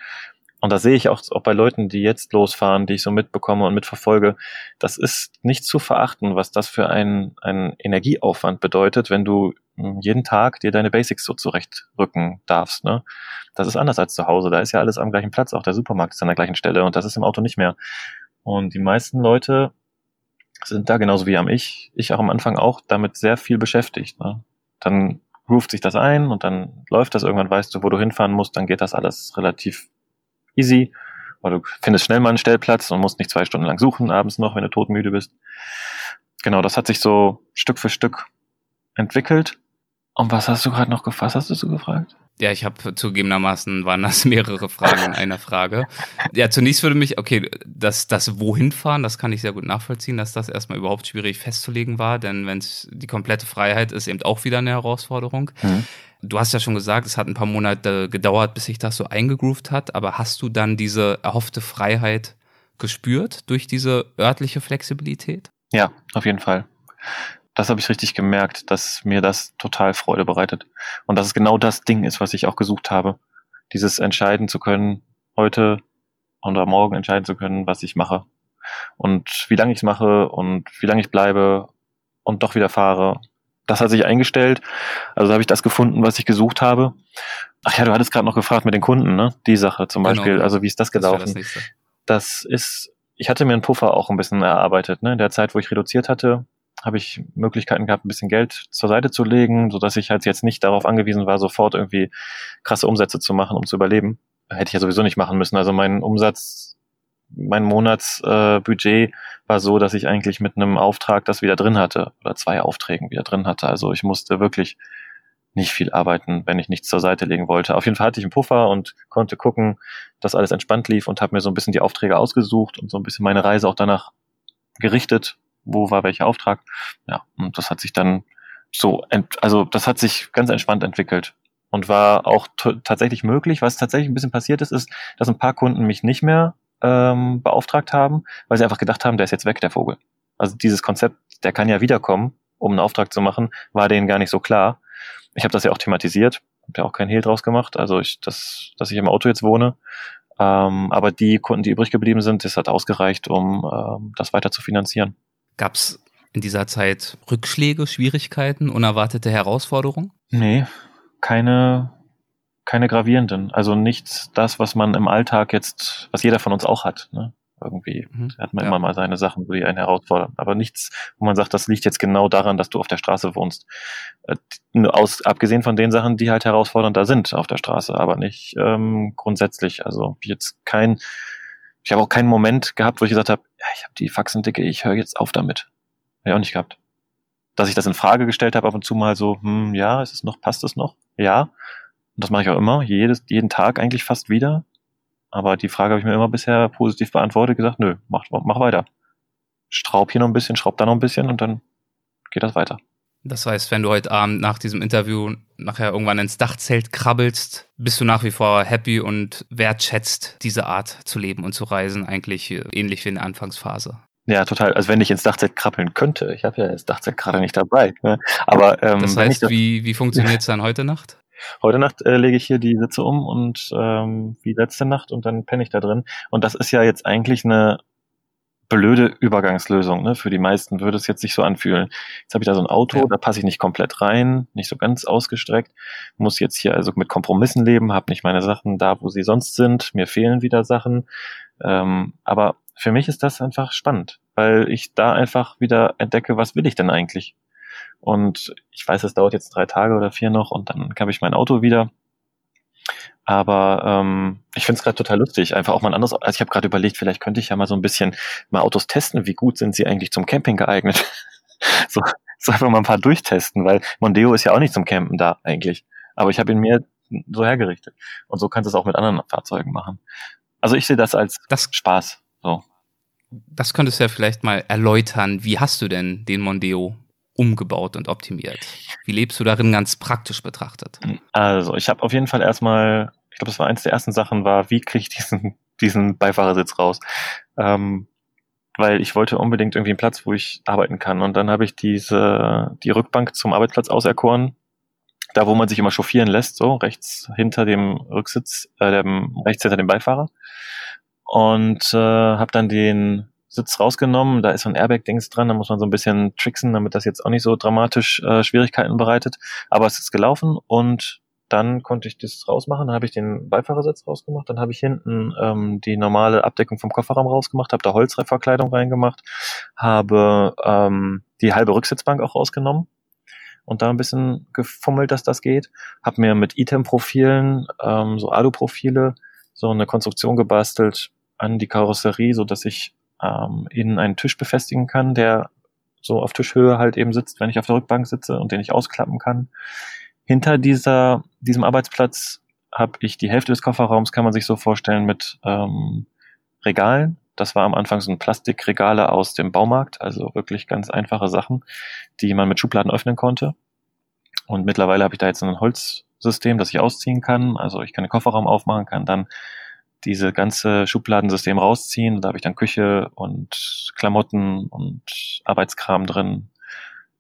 Und da sehe ich auch, auch bei Leuten, die jetzt losfahren, die ich so mitbekomme und mitverfolge, das ist nicht zu verachten, was das für ein, ein Energieaufwand bedeutet, wenn du hm, jeden Tag dir deine Basics so zurechtrücken darfst. Ne? Das ist anders als zu Hause. Da ist ja alles am gleichen Platz, auch der Supermarkt ist an der gleichen Stelle und das ist im Auto nicht mehr. Und die meisten Leute sind da genauso wie am ich, ich auch am Anfang auch damit sehr viel beschäftigt. Ne? Dann groovt sich das ein und dann läuft das irgendwann, weißt du, wo du hinfahren musst, dann geht das alles relativ easy. Weil du findest schnell mal einen Stellplatz und musst nicht zwei Stunden lang suchen, abends noch, wenn du todmüde bist. Genau, das hat sich so Stück für Stück entwickelt. Und was hast du gerade noch gefasst, hast du so gefragt? Ja, ich habe zugegebenermaßen waren das mehrere Fragen in einer Frage. Ja, zunächst würde mich, okay, das, das Wohin fahren, das kann ich sehr gut nachvollziehen, dass das erstmal überhaupt schwierig festzulegen war, denn wenn es die komplette Freiheit ist, eben auch wieder eine Herausforderung. Mhm. Du hast ja schon gesagt, es hat ein paar Monate gedauert, bis sich das so eingegroovt hat, aber hast du dann diese erhoffte Freiheit gespürt durch diese örtliche Flexibilität? Ja, auf jeden Fall das habe ich richtig gemerkt, dass mir das total Freude bereitet. Und dass es genau das Ding ist, was ich auch gesucht habe. Dieses entscheiden zu können, heute oder morgen entscheiden zu können, was ich mache. Und wie lange ich es mache und wie lange ich bleibe und doch wieder fahre. Das hat sich eingestellt. Also habe ich das gefunden, was ich gesucht habe. Ach ja, du hattest gerade noch gefragt mit den Kunden, ne? Die Sache zum genau. Beispiel. Also wie ist das gelaufen? Das, das ist, ich hatte mir einen Puffer auch ein bisschen erarbeitet, ne? In der Zeit, wo ich reduziert hatte, habe ich Möglichkeiten gehabt, ein bisschen Geld zur Seite zu legen, so dass ich halt jetzt nicht darauf angewiesen war, sofort irgendwie krasse Umsätze zu machen, um zu überleben. Hätte ich ja sowieso nicht machen müssen. Also mein Umsatz, mein Monatsbudget äh, war so, dass ich eigentlich mit einem Auftrag das wieder drin hatte oder zwei Aufträgen wieder drin hatte. Also ich musste wirklich nicht viel arbeiten, wenn ich nichts zur Seite legen wollte. Auf jeden Fall hatte ich einen Puffer und konnte gucken, dass alles entspannt lief und habe mir so ein bisschen die Aufträge ausgesucht und so ein bisschen meine Reise auch danach gerichtet, wo war welcher Auftrag. Ja, und das hat sich dann so, also das hat sich ganz entspannt entwickelt und war auch tatsächlich möglich. Was tatsächlich ein bisschen passiert ist, ist, dass ein paar Kunden mich nicht mehr ähm, beauftragt haben, weil sie einfach gedacht haben, der ist jetzt weg, der Vogel. Also dieses Konzept, der kann ja wiederkommen, um einen Auftrag zu machen, war denen gar nicht so klar. Ich habe das ja auch thematisiert, habe ja auch keinen Hehl draus gemacht, also ich, das, dass ich im Auto jetzt wohne. Ähm, aber die Kunden, die übrig geblieben sind, das hat ausgereicht, um ähm, das weiter zu finanzieren. Gab es in dieser Zeit Rückschläge, Schwierigkeiten, unerwartete Herausforderungen? Nee, keine, keine gravierenden. Also nichts das, was man im Alltag jetzt, was jeder von uns auch hat. Ne? Irgendwie mhm, hat man ja. immer mal seine Sachen, die einen herausfordern. Aber nichts, wo man sagt, das liegt jetzt genau daran, dass du auf der Straße wohnst. Äh, aus, abgesehen von den Sachen, die halt herausfordernder sind auf der Straße, aber nicht ähm, grundsätzlich. Also jetzt kein ich habe auch keinen Moment gehabt, wo ich gesagt habe, ja, ich habe die Faxen dicke, ich höre jetzt auf damit. Ja, auch nicht gehabt. Dass ich das in Frage gestellt habe, ab und zu mal so, hm, ja, ist es noch, passt es noch? Ja. Und das mache ich auch immer, jedes, jeden Tag eigentlich fast wieder. Aber die Frage habe ich mir immer bisher positiv beantwortet, gesagt, nö, mach, mach weiter. Schraub hier noch ein bisschen, schraub da noch ein bisschen und dann geht das weiter. Das heißt, wenn du heute Abend nach diesem Interview nachher irgendwann ins Dachzelt krabbelst, bist du nach wie vor happy und wertschätzt diese Art zu leben und zu reisen, eigentlich ähnlich wie in der Anfangsphase. Ja, total. Also wenn ich ins Dachzelt krabbeln könnte, ich habe ja das Dachzelt gerade nicht dabei. Ne? Aber ähm, das heißt, das, wie, wie funktioniert es dann heute Nacht? Heute Nacht äh, lege ich hier die Sitze um und ähm, wie letzte Nacht und dann penne ich da drin. Und das ist ja jetzt eigentlich eine blöde Übergangslösung. Ne? Für die meisten würde es jetzt nicht so anfühlen. Jetzt habe ich da so ein Auto, ja. da passe ich nicht komplett rein, nicht so ganz ausgestreckt, muss jetzt hier also mit Kompromissen leben, habe nicht meine Sachen da, wo sie sonst sind, mir fehlen wieder Sachen. Ähm, aber für mich ist das einfach spannend, weil ich da einfach wieder entdecke, was will ich denn eigentlich? Und ich weiß, es dauert jetzt drei Tage oder vier noch und dann habe ich mein Auto wieder. Aber ähm, ich finde es gerade total lustig. Einfach auch mal ein anderes. Also ich habe gerade überlegt, vielleicht könnte ich ja mal so ein bisschen mal Autos testen. Wie gut sind sie eigentlich zum Camping geeignet? so, so einfach mal ein paar durchtesten, weil Mondeo ist ja auch nicht zum Campen da eigentlich. Aber ich habe ihn mir so hergerichtet. Und so kannst du es auch mit anderen Fahrzeugen machen. Also ich sehe das als das, Spaß. So. Das könntest du ja vielleicht mal erläutern. Wie hast du denn den Mondeo umgebaut und optimiert? Wie lebst du darin ganz praktisch betrachtet? Also, ich habe auf jeden Fall erstmal, ich glaube, das war eins der ersten Sachen, war, wie kriege ich diesen, diesen Beifahrersitz raus? Ähm, weil ich wollte unbedingt irgendwie einen Platz, wo ich arbeiten kann. Und dann habe ich diese, die Rückbank zum Arbeitsplatz auserkoren, da wo man sich immer chauffieren lässt, so rechts hinter dem Rücksitz, äh, dem, rechts hinter dem Beifahrer. Und äh, habe dann den Sitz rausgenommen, da ist so ein Airbag-Dings dran, da muss man so ein bisschen tricksen, damit das jetzt auch nicht so dramatisch äh, Schwierigkeiten bereitet. Aber es ist gelaufen und dann konnte ich das rausmachen, dann habe ich den Beifahrersitz rausgemacht, dann habe ich hinten ähm, die normale Abdeckung vom Kofferraum rausgemacht, habe da Holzverkleidung reingemacht, habe ähm, die halbe Rücksitzbank auch rausgenommen und da ein bisschen gefummelt, dass das geht. Habe mir mit Item-Profilen, ähm, so Alu-Profile, so eine Konstruktion gebastelt an die Karosserie, so dass ich ähm, innen einen Tisch befestigen kann, der so auf Tischhöhe halt eben sitzt, wenn ich auf der Rückbank sitze und den ich ausklappen kann. Hinter dieser, diesem Arbeitsplatz habe ich die Hälfte des Kofferraums, kann man sich so vorstellen, mit ähm, Regalen. Das war am Anfang so ein Plastikregale aus dem Baumarkt, also wirklich ganz einfache Sachen, die man mit Schubladen öffnen konnte. Und mittlerweile habe ich da jetzt ein Holzsystem, das ich ausziehen kann. Also ich kann den Kofferraum aufmachen, kann dann diese ganze Schubladensystem rausziehen. Da habe ich dann Küche und Klamotten und Arbeitskram drin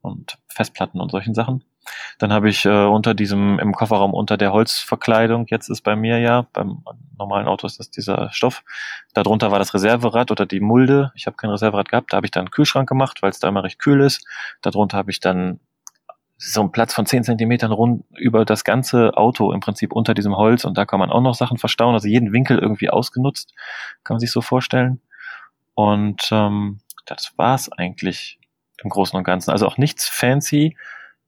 und Festplatten und solchen Sachen. Dann habe ich äh, unter diesem, im Kofferraum unter der Holzverkleidung, jetzt ist bei mir ja, beim normalen Auto ist das dieser Stoff. Darunter war das Reserverad oder die Mulde. Ich habe kein Reserverad gehabt, da habe ich dann einen Kühlschrank gemacht, weil es da immer recht kühl ist. Darunter habe ich dann so ein Platz von 10 Zentimetern rund über das ganze Auto im Prinzip unter diesem Holz und da kann man auch noch Sachen verstauen, also jeden Winkel irgendwie ausgenutzt, kann man sich so vorstellen. Und ähm, das war's eigentlich im Großen und Ganzen. Also auch nichts fancy,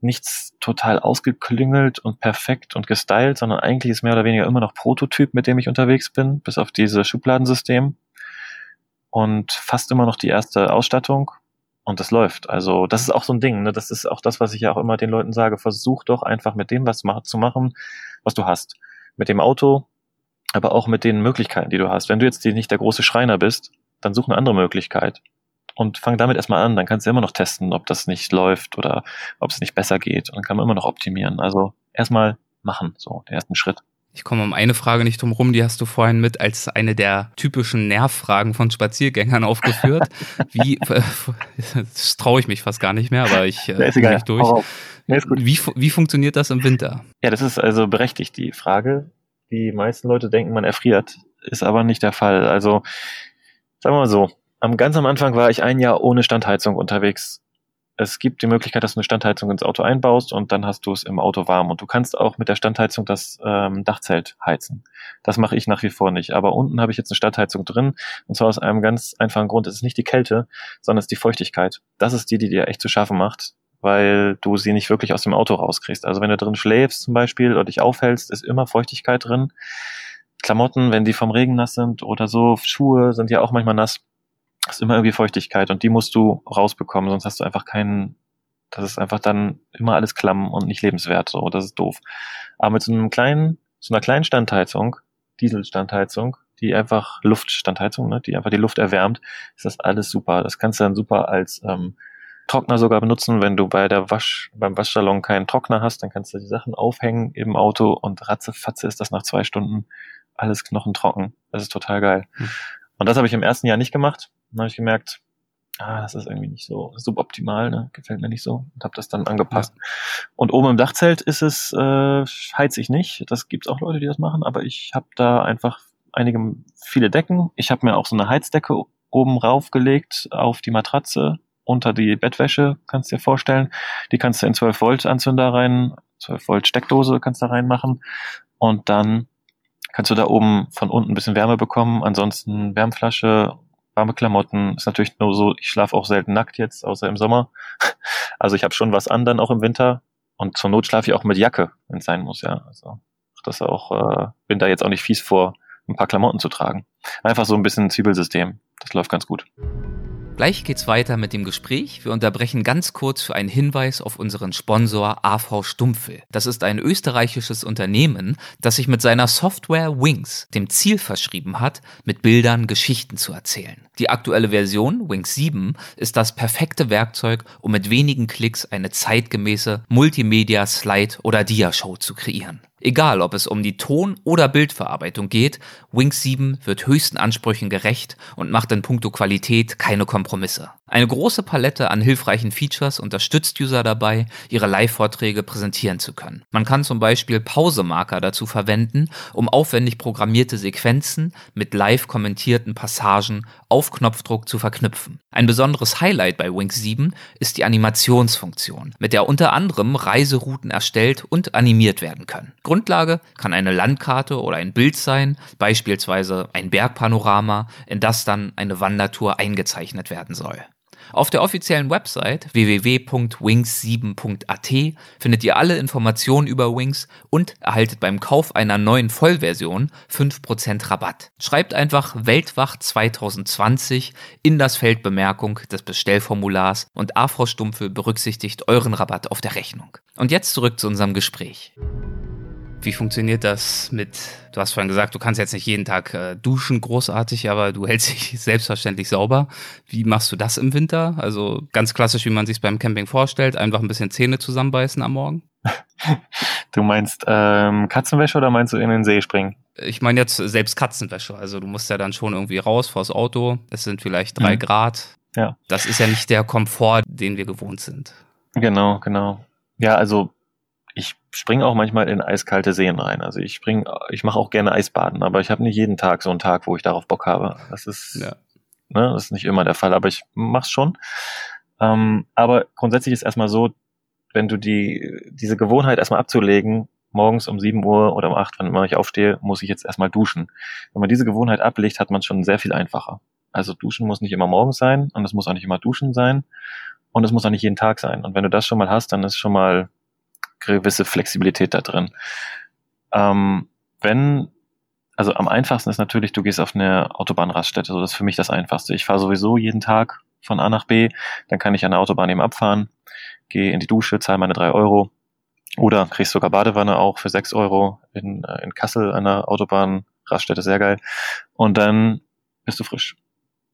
nichts total ausgeklüngelt und perfekt und gestylt, sondern eigentlich ist mehr oder weniger immer noch Prototyp, mit dem ich unterwegs bin, bis auf diese Schubladensystem. Und fast immer noch die erste Ausstattung, und das läuft. Also das ist auch so ein Ding. Ne? Das ist auch das, was ich ja auch immer den Leuten sage. Versuch doch einfach mit dem was zu machen, was du hast. Mit dem Auto, aber auch mit den Möglichkeiten, die du hast. Wenn du jetzt nicht der große Schreiner bist, dann such eine andere Möglichkeit. Und fang damit erstmal an. Dann kannst du immer noch testen, ob das nicht läuft oder ob es nicht besser geht. Und dann kann man immer noch optimieren. Also erstmal machen, so, den ersten Schritt. Ich komme um eine Frage nicht drum rum, die hast du vorhin mit als eine der typischen Nervfragen von Spaziergängern aufgeführt. Wie, äh, das traue ich mich fast gar nicht mehr, aber ich äh, bin nicht durch. Nee, wie, wie funktioniert das im Winter? Ja, das ist also berechtigt, die Frage. Die meisten Leute denken, man erfriert, ist aber nicht der Fall. Also, sagen wir mal so, am ganz am Anfang war ich ein Jahr ohne Standheizung unterwegs es gibt die Möglichkeit, dass du eine Standheizung ins Auto einbaust und dann hast du es im Auto warm. Und du kannst auch mit der Standheizung das ähm, Dachzelt heizen. Das mache ich nach wie vor nicht. Aber unten habe ich jetzt eine Standheizung drin. Und zwar aus einem ganz einfachen Grund. Es ist nicht die Kälte, sondern es ist die Feuchtigkeit. Das ist die, die dir echt zu schaffen macht, weil du sie nicht wirklich aus dem Auto rauskriegst. Also wenn du drin schläfst zum Beispiel oder dich aufhältst, ist immer Feuchtigkeit drin. Klamotten, wenn die vom Regen nass sind oder so, Schuhe sind ja auch manchmal nass ist immer irgendwie Feuchtigkeit und die musst du rausbekommen, sonst hast du einfach keinen, das ist einfach dann immer alles klamm und nicht lebenswert, so, das ist doof. Aber mit so einem kleinen, so einer kleinen Standheizung, Dieselstandheizung, die einfach Luftstandheizung, ne, die einfach die Luft erwärmt, ist das alles super. Das kannst du dann super als ähm, Trockner sogar benutzen, wenn du bei der Wasch, beim Waschsalon keinen Trockner hast, dann kannst du die Sachen aufhängen im Auto und ratzefatze ist das nach zwei Stunden alles knochentrocken. Das ist total geil. Hm. Und das habe ich im ersten Jahr nicht gemacht. Dann habe ich gemerkt, ah, das ist irgendwie nicht so suboptimal, ne? gefällt mir nicht so und habe das dann angepasst. Ja. Und oben im Dachzelt ist es, äh, heiz ich nicht. Das gibt's auch Leute, die das machen, aber ich habe da einfach einige, viele Decken. Ich habe mir auch so eine Heizdecke oben raufgelegt auf die Matratze unter die Bettwäsche, kannst du dir vorstellen. Die kannst du in 12 Volt Anzünder rein, 12 Volt Steckdose kannst du da reinmachen und dann kannst du da oben von unten ein bisschen Wärme bekommen. Ansonsten Wärmflasche warme Klamotten. Ist natürlich nur so, ich schlafe auch selten nackt jetzt, außer im Sommer. Also ich habe schon was an dann auch im Winter. Und zur Not schlafe ich auch mit Jacke, wenn es sein muss, ja. Also das auch, äh, bin da jetzt auch nicht fies vor, ein paar Klamotten zu tragen. Einfach so ein bisschen Zwiebelsystem. Das läuft ganz gut. Gleich geht's weiter mit dem Gespräch. Wir unterbrechen ganz kurz für einen Hinweis auf unseren Sponsor AV Stumpfel. Das ist ein österreichisches Unternehmen, das sich mit seiner Software Wings dem Ziel verschrieben hat, mit Bildern Geschichten zu erzählen. Die aktuelle Version, Wings 7, ist das perfekte Werkzeug, um mit wenigen Klicks eine zeitgemäße Multimedia, Slide oder Diashow zu kreieren. Egal, ob es um die Ton- oder Bildverarbeitung geht, Wings 7 wird höchsten Ansprüchen gerecht und macht in puncto Qualität keine Kompromisse. Eine große Palette an hilfreichen Features unterstützt User dabei, ihre Live-Vorträge präsentieren zu können. Man kann zum Beispiel Pausemarker dazu verwenden, um aufwendig programmierte Sequenzen mit live kommentierten Passagen auf Knopfdruck zu verknüpfen. Ein besonderes Highlight bei Wings 7 ist die Animationsfunktion, mit der unter anderem Reiserouten erstellt und animiert werden können. Grundlage kann eine Landkarte oder ein Bild sein, beispielsweise ein Bergpanorama, in das dann eine Wandertour eingezeichnet werden soll. Auf der offiziellen Website www.wings7.at findet ihr alle Informationen über Wings und erhaltet beim Kauf einer neuen Vollversion 5% Rabatt. Schreibt einfach Weltwach 2020 in das Feld Bemerkung des Bestellformulars und AV Stumpfe berücksichtigt euren Rabatt auf der Rechnung. Und jetzt zurück zu unserem Gespräch. Wie funktioniert das mit, du hast vorhin gesagt, du kannst jetzt nicht jeden Tag äh, duschen, großartig, aber du hältst dich selbstverständlich sauber. Wie machst du das im Winter? Also ganz klassisch, wie man sich beim Camping vorstellt, einfach ein bisschen Zähne zusammenbeißen am Morgen? Du meinst ähm, Katzenwäsche oder meinst du in den See springen? Ich meine jetzt selbst Katzenwäsche. Also du musst ja dann schon irgendwie raus vors Auto. Es sind vielleicht drei mhm. Grad. Ja. Das ist ja nicht der Komfort, den wir gewohnt sind. Genau, genau. Ja, also springe auch manchmal in eiskalte Seen rein. Also ich spring, ich mache auch gerne Eisbaden, aber ich habe nicht jeden Tag so einen Tag, wo ich darauf Bock habe. Das ist, ja. ne, das ist nicht immer der Fall, aber ich mach's schon. Ähm, aber grundsätzlich ist erstmal so, wenn du die, diese Gewohnheit erstmal abzulegen, morgens um 7 Uhr oder um 8, wenn ich aufstehe, muss ich jetzt erstmal duschen. Wenn man diese Gewohnheit ablegt, hat man es schon sehr viel einfacher. Also duschen muss nicht immer morgens sein und es muss auch nicht immer duschen sein und es muss auch nicht jeden Tag sein. Und wenn du das schon mal hast, dann ist schon mal gewisse Flexibilität da drin. Ähm, wenn, also am einfachsten ist natürlich, du gehst auf eine Autobahnraststätte, so das ist für mich das Einfachste. Ich fahre sowieso jeden Tag von A nach B, dann kann ich an der Autobahn eben abfahren, gehe in die Dusche, zahle meine drei Euro oder kriegst sogar Badewanne auch für sechs Euro in, äh, in Kassel an der Autobahnraststätte, sehr geil. Und dann bist du frisch.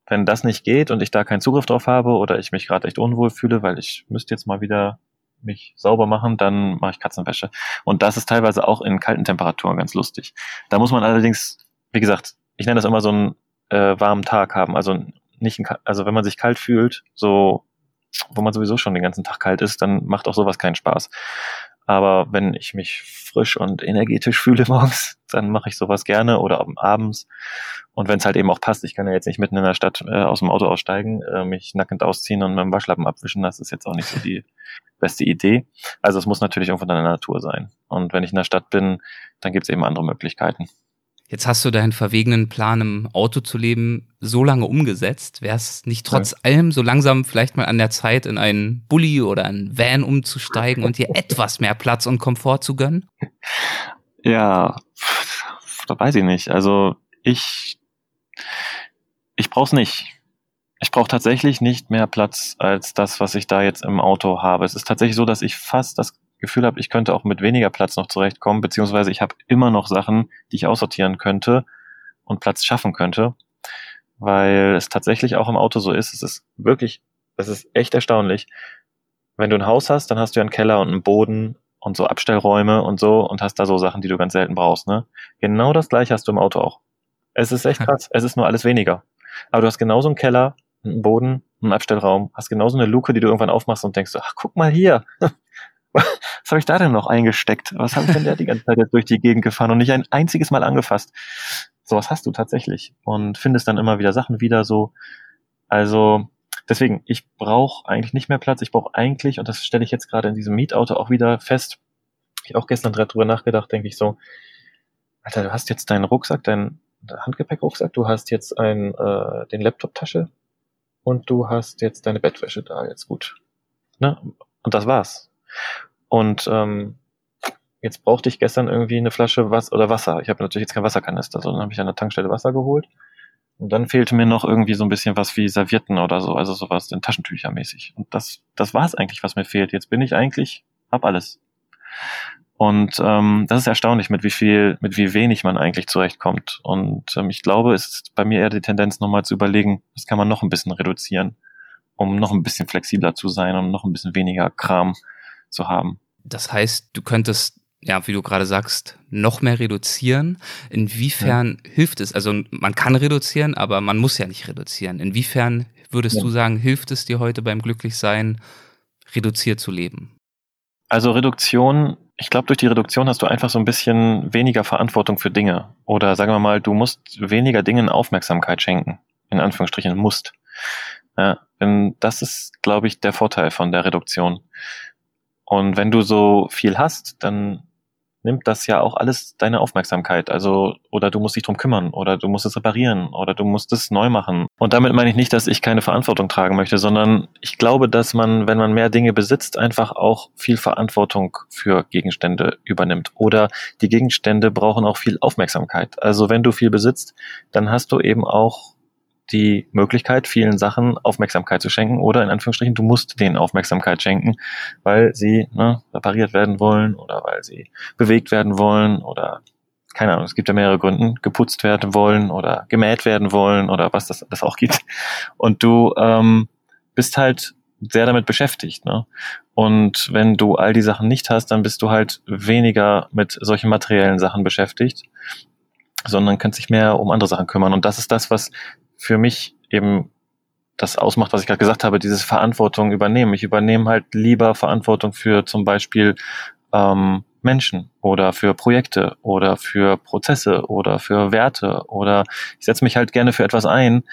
Wenn das nicht geht und ich da keinen Zugriff drauf habe oder ich mich gerade echt unwohl fühle, weil ich müsste jetzt mal wieder mich sauber machen, dann mache ich Katzenwäsche. Und das ist teilweise auch in kalten Temperaturen ganz lustig. Da muss man allerdings, wie gesagt, ich nenne das immer so einen äh, warmen Tag haben. Also nicht, ein, also wenn man sich kalt fühlt, so wo man sowieso schon den ganzen Tag kalt ist, dann macht auch sowas keinen Spaß. Aber wenn ich mich frisch und energetisch fühle morgens, dann mache ich sowas gerne oder abends. Und wenn es halt eben auch passt, ich kann ja jetzt nicht mitten in der Stadt äh, aus dem Auto aussteigen, äh, mich nackend ausziehen und mit dem Waschlappen abwischen, das ist jetzt auch nicht so die beste Idee. Also es muss natürlich irgendwo in der Natur sein. Und wenn ich in der Stadt bin, dann gibt es eben andere Möglichkeiten. Jetzt hast du deinen verwegenen Plan, im Auto zu leben, so lange umgesetzt. Wäre es nicht trotz ja. allem so langsam vielleicht mal an der Zeit, in einen Bulli oder einen Van umzusteigen und dir etwas mehr Platz und Komfort zu gönnen? Ja, da weiß ich nicht. Also ich, ich brauche es nicht. Ich brauche tatsächlich nicht mehr Platz als das, was ich da jetzt im Auto habe. Es ist tatsächlich so, dass ich fast das Gefühl habe, ich könnte auch mit weniger Platz noch zurechtkommen, beziehungsweise ich habe immer noch Sachen, die ich aussortieren könnte und Platz schaffen könnte, weil es tatsächlich auch im Auto so ist. Es ist wirklich, es ist echt erstaunlich. Wenn du ein Haus hast, dann hast du ja einen Keller und einen Boden und so Abstellräume und so und hast da so Sachen, die du ganz selten brauchst. Ne? Genau das gleiche hast du im Auto auch. Es ist echt krass. Es ist nur alles weniger. Aber du hast genauso einen Keller, einen Boden, einen Abstellraum, hast genauso eine Luke, die du irgendwann aufmachst und denkst, ach, guck mal hier, was habe ich da denn noch eingesteckt? Was habe ich denn da die ganze Zeit jetzt durch die Gegend gefahren und nicht ein einziges Mal angefasst? Sowas hast du tatsächlich und findest dann immer wieder Sachen wieder so. Also deswegen, ich brauche eigentlich nicht mehr Platz. Ich brauche eigentlich, und das stelle ich jetzt gerade in diesem Mietauto auch wieder fest, ich auch gestern drüber nachgedacht, denke ich so, Alter, du hast jetzt deinen Rucksack, deinen Handgepäckrucksack, du hast jetzt ein, äh, den Laptop-Tasche und du hast jetzt deine Bettwäsche da, jetzt gut. Ne? Und das war's. Und ähm, jetzt brauchte ich gestern irgendwie eine Flasche Wasser oder Wasser. Ich habe natürlich jetzt kein Wasserkanister, sondern habe ich an der Tankstelle Wasser geholt. Und dann fehlte mir noch irgendwie so ein bisschen was wie Servietten oder so, also sowas in Taschentücher mäßig. Und das, das war es eigentlich, was mir fehlt. Jetzt bin ich eigentlich, hab alles. Und ähm, das ist erstaunlich, mit wie viel, mit wie wenig man eigentlich zurechtkommt. Und ähm, ich glaube, es ist bei mir eher die Tendenz, nochmal zu überlegen, das kann man noch ein bisschen reduzieren, um noch ein bisschen flexibler zu sein und noch ein bisschen weniger Kram zu haben. Das heißt, du könntest ja, wie du gerade sagst, noch mehr reduzieren. Inwiefern ja. hilft es? Also man kann reduzieren, aber man muss ja nicht reduzieren. Inwiefern würdest ja. du sagen, hilft es dir heute beim Glücklichsein, reduziert zu leben? Also Reduktion, ich glaube, durch die Reduktion hast du einfach so ein bisschen weniger Verantwortung für Dinge. Oder sagen wir mal, du musst weniger Dingen Aufmerksamkeit schenken. In Anführungsstrichen musst. Ja, denn das ist, glaube ich, der Vorteil von der Reduktion. Und wenn du so viel hast, dann nimmt das ja auch alles deine Aufmerksamkeit. Also, oder du musst dich drum kümmern, oder du musst es reparieren, oder du musst es neu machen. Und damit meine ich nicht, dass ich keine Verantwortung tragen möchte, sondern ich glaube, dass man, wenn man mehr Dinge besitzt, einfach auch viel Verantwortung für Gegenstände übernimmt. Oder die Gegenstände brauchen auch viel Aufmerksamkeit. Also, wenn du viel besitzt, dann hast du eben auch die Möglichkeit, vielen Sachen Aufmerksamkeit zu schenken oder in Anführungsstrichen, du musst denen Aufmerksamkeit schenken, weil sie ne, repariert werden wollen oder weil sie bewegt werden wollen oder keine Ahnung, es gibt ja mehrere Gründen, geputzt werden wollen oder gemäht werden wollen oder was das, das auch gibt. Und du ähm, bist halt sehr damit beschäftigt. Ne? Und wenn du all die Sachen nicht hast, dann bist du halt weniger mit solchen materiellen Sachen beschäftigt, sondern kannst dich mehr um andere Sachen kümmern. Und das ist das, was für mich eben das ausmacht, was ich gerade gesagt habe, dieses Verantwortung übernehmen. Ich übernehme halt lieber Verantwortung für zum Beispiel ähm, Menschen oder für Projekte oder für Prozesse oder für Werte oder ich setze mich halt gerne für etwas ein,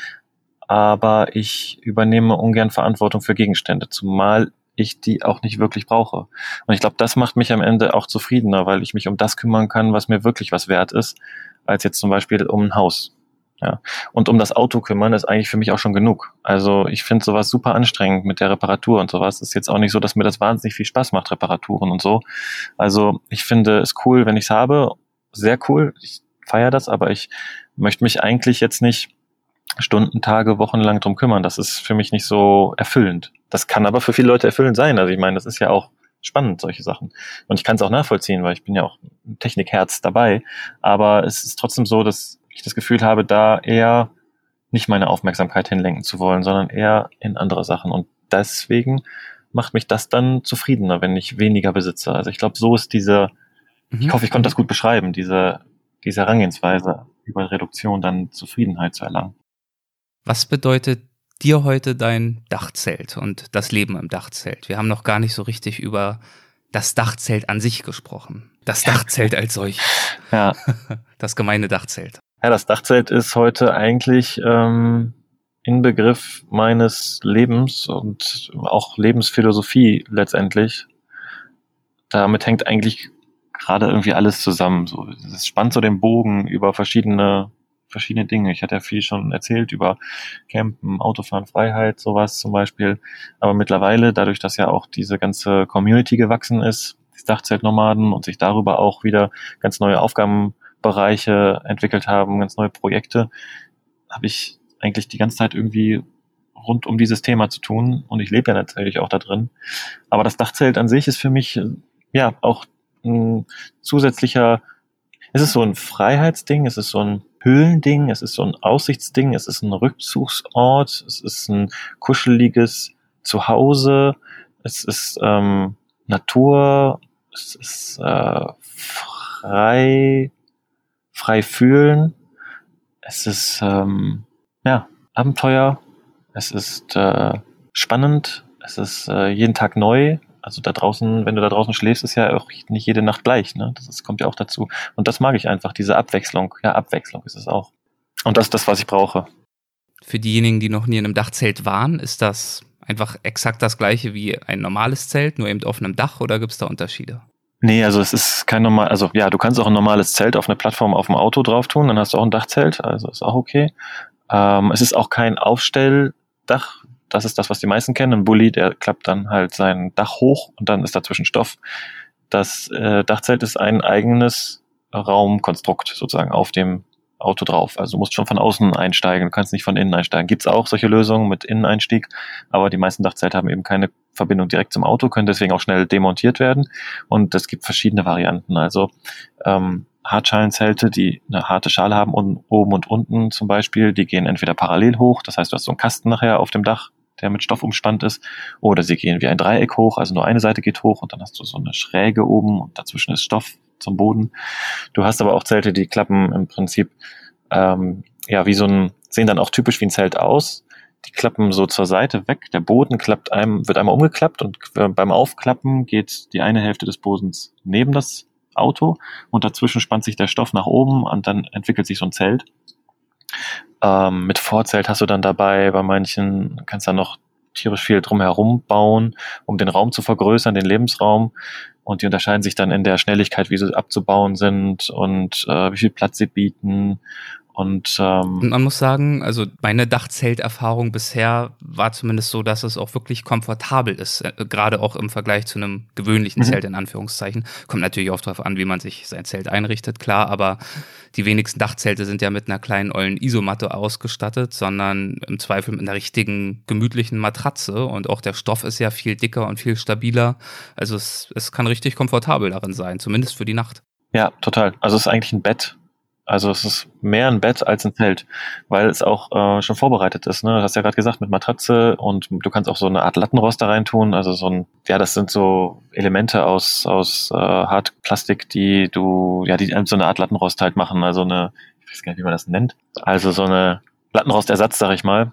aber ich übernehme ungern Verantwortung für Gegenstände, zumal ich die auch nicht wirklich brauche. Und ich glaube, das macht mich am Ende auch zufriedener, weil ich mich um das kümmern kann, was mir wirklich was wert ist, als jetzt zum Beispiel um ein Haus. Ja. Und um das Auto kümmern ist eigentlich für mich auch schon genug. Also ich finde sowas super anstrengend mit der Reparatur und sowas. Ist jetzt auch nicht so, dass mir das wahnsinnig viel Spaß macht, Reparaturen und so. Also ich finde es cool, wenn ich es habe. Sehr cool. Ich feiere das, aber ich möchte mich eigentlich jetzt nicht Stunden, Tage, Wochen lang drum kümmern. Das ist für mich nicht so erfüllend. Das kann aber für viele Leute erfüllend sein. Also ich meine, das ist ja auch spannend, solche Sachen. Und ich kann es auch nachvollziehen, weil ich bin ja auch Technikherz dabei. Aber es ist trotzdem so, dass ich das Gefühl habe, da eher nicht meine Aufmerksamkeit hinlenken zu wollen, sondern eher in andere Sachen. Und deswegen macht mich das dann zufriedener, wenn ich weniger besitze. Also ich glaube, so ist diese, mhm. ich hoffe, ich konnte das gut beschreiben, diese, diese Herangehensweise über Reduktion dann Zufriedenheit zu erlangen. Was bedeutet dir heute dein Dachzelt und das Leben im Dachzelt? Wir haben noch gar nicht so richtig über das Dachzelt an sich gesprochen. Das Dachzelt als solches. Ja. Das gemeine Dachzelt. Ja, das Dachzelt ist heute eigentlich ähm, Inbegriff meines Lebens und auch Lebensphilosophie letztendlich. Damit hängt eigentlich gerade irgendwie alles zusammen. So, es spannt so den Bogen über verschiedene verschiedene Dinge. Ich hatte ja viel schon erzählt über Campen, Autofahren, Freiheit, sowas zum Beispiel. Aber mittlerweile, dadurch, dass ja auch diese ganze Community gewachsen ist, die Dachzeltnomaden und sich darüber auch wieder ganz neue Aufgaben Bereiche entwickelt haben, ganz neue Projekte, habe ich eigentlich die ganze Zeit irgendwie rund um dieses Thema zu tun und ich lebe ja natürlich auch da drin. Aber das Dachzelt an sich ist für mich ja auch ein zusätzlicher, es ist so ein Freiheitsding, es ist so ein Höhlending, es ist so ein Aussichtsding, es ist ein Rückzugsort, es ist ein kuscheliges Zuhause, es ist ähm, Natur, es ist äh, frei frei fühlen. Es ist ähm, ja Abenteuer. Es ist äh, spannend. Es ist äh, jeden Tag neu. Also da draußen, wenn du da draußen schläfst, ist ja auch nicht jede Nacht gleich. Ne? Das ist, kommt ja auch dazu. Und das mag ich einfach, diese Abwechslung. Ja, Abwechslung ist es auch. Und das ist das, was ich brauche. Für diejenigen, die noch nie in einem Dachzelt waren, ist das einfach exakt das gleiche wie ein normales Zelt, nur eben auf einem Dach oder gibt es da Unterschiede? Nee, also es ist kein normal, also ja, du kannst auch ein normales Zelt auf eine Plattform auf dem Auto drauf tun, dann hast du auch ein Dachzelt, also ist auch okay. Ähm, es ist auch kein Aufstelldach, das ist das, was die meisten kennen. Ein Bulli, der klappt dann halt sein Dach hoch und dann ist dazwischen Stoff. das äh, Dachzelt ist ein eigenes Raumkonstrukt sozusagen auf dem Auto drauf. Also du musst schon von außen einsteigen, du kannst nicht von innen einsteigen. Gibt's auch solche Lösungen mit Inneneinstieg, aber die meisten Dachzelte haben eben keine Verbindung direkt zum Auto, können deswegen auch schnell demontiert werden. Und es gibt verschiedene Varianten. Also ähm, Hartschalenzelte, die eine harte Schale haben, und oben und unten zum Beispiel, die gehen entweder parallel hoch, das heißt, du hast so einen Kasten nachher auf dem Dach, der mit Stoff umspannt ist, oder sie gehen wie ein Dreieck hoch, also nur eine Seite geht hoch und dann hast du so eine Schräge oben und dazwischen ist Stoff zum Boden. Du hast aber auch Zelte, die klappen im Prinzip ähm, ja wie so ein, sehen dann auch typisch wie ein Zelt aus. Die klappen so zur Seite weg. Der Boden klappt einem, wird einmal umgeklappt und beim Aufklappen geht die eine Hälfte des Bodens neben das Auto und dazwischen spannt sich der Stoff nach oben und dann entwickelt sich so ein Zelt. Ähm, mit Vorzelt hast du dann dabei, bei manchen kannst du dann noch tierisch viel drumherum bauen, um den Raum zu vergrößern, den Lebensraum. Und die unterscheiden sich dann in der Schnelligkeit, wie sie abzubauen sind und äh, wie viel Platz sie bieten und, ähm, man muss sagen, also meine Dachzelterfahrung bisher war zumindest so, dass es auch wirklich komfortabel ist, äh, gerade auch im Vergleich zu einem gewöhnlichen mhm. Zelt in Anführungszeichen. Kommt natürlich auch darauf an, wie man sich sein Zelt einrichtet, klar, aber die wenigsten Dachzelte sind ja mit einer kleinen ollen Isomatte ausgestattet, sondern im Zweifel mit einer richtigen gemütlichen Matratze und auch der Stoff ist ja viel dicker und viel stabiler. Also es, es kann richtig komfortabel darin sein, zumindest für die Nacht. Ja, total. Also es ist eigentlich ein Bett, also es ist mehr ein Bett als ein Zelt, weil es auch äh, schon vorbereitet ist. Ne? Du hast ja gerade gesagt, mit Matratze und du kannst auch so eine Art Lattenrost da reintun. Also so ein, ja, das sind so Elemente aus, aus äh, Hartplastik, die du, ja, die so eine Art Lattenrost halt machen. Also eine, ich weiß gar nicht, wie man das nennt. Also so eine Lattenrostersatz, sag ich mal.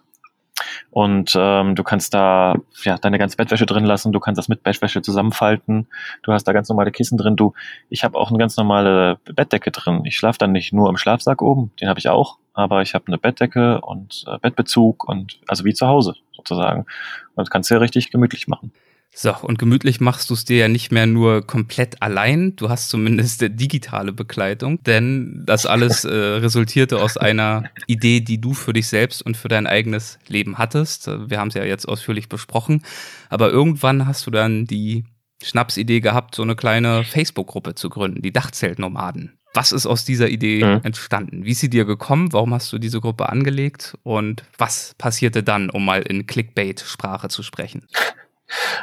Und ähm, du kannst da ja deine ganze Bettwäsche drin lassen, du kannst das mit Bettwäsche zusammenfalten, du hast da ganz normale Kissen drin, du, ich habe auch eine ganz normale Bettdecke drin. Ich schlafe dann nicht nur im Schlafsack oben, den habe ich auch, aber ich habe eine Bettdecke und äh, Bettbezug und also wie zu Hause sozusagen. Und das kannst du ja richtig gemütlich machen. So, und gemütlich machst du es dir ja nicht mehr nur komplett allein, du hast zumindest digitale Begleitung, denn das alles äh, resultierte aus einer Idee, die du für dich selbst und für dein eigenes Leben hattest. Wir haben es ja jetzt ausführlich besprochen, aber irgendwann hast du dann die Schnapsidee gehabt, so eine kleine Facebook-Gruppe zu gründen, die Dachzeltnomaden. Was ist aus dieser Idee mhm. entstanden? Wie ist sie dir gekommen? Warum hast du diese Gruppe angelegt? Und was passierte dann, um mal in Clickbait-Sprache zu sprechen?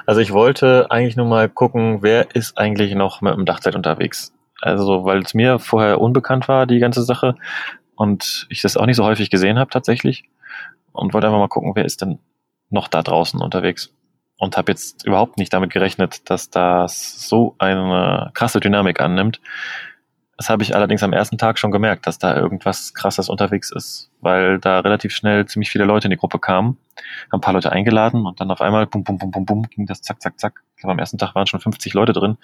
Also ich wollte eigentlich nur mal gucken, wer ist eigentlich noch mit dem Dachzelt unterwegs. Also weil es mir vorher unbekannt war, die ganze Sache, und ich das auch nicht so häufig gesehen habe tatsächlich. Und wollte einfach mal gucken, wer ist denn noch da draußen unterwegs. Und habe jetzt überhaupt nicht damit gerechnet, dass das so eine krasse Dynamik annimmt. Das habe ich allerdings am ersten Tag schon gemerkt, dass da irgendwas krasses unterwegs ist, weil da relativ schnell ziemlich viele Leute in die Gruppe kamen, haben ein paar Leute eingeladen und dann auf einmal bum, bum, bum, bum, bum, ging das zack, zack, zack. Ich glaube, am ersten Tag waren schon 50 Leute drin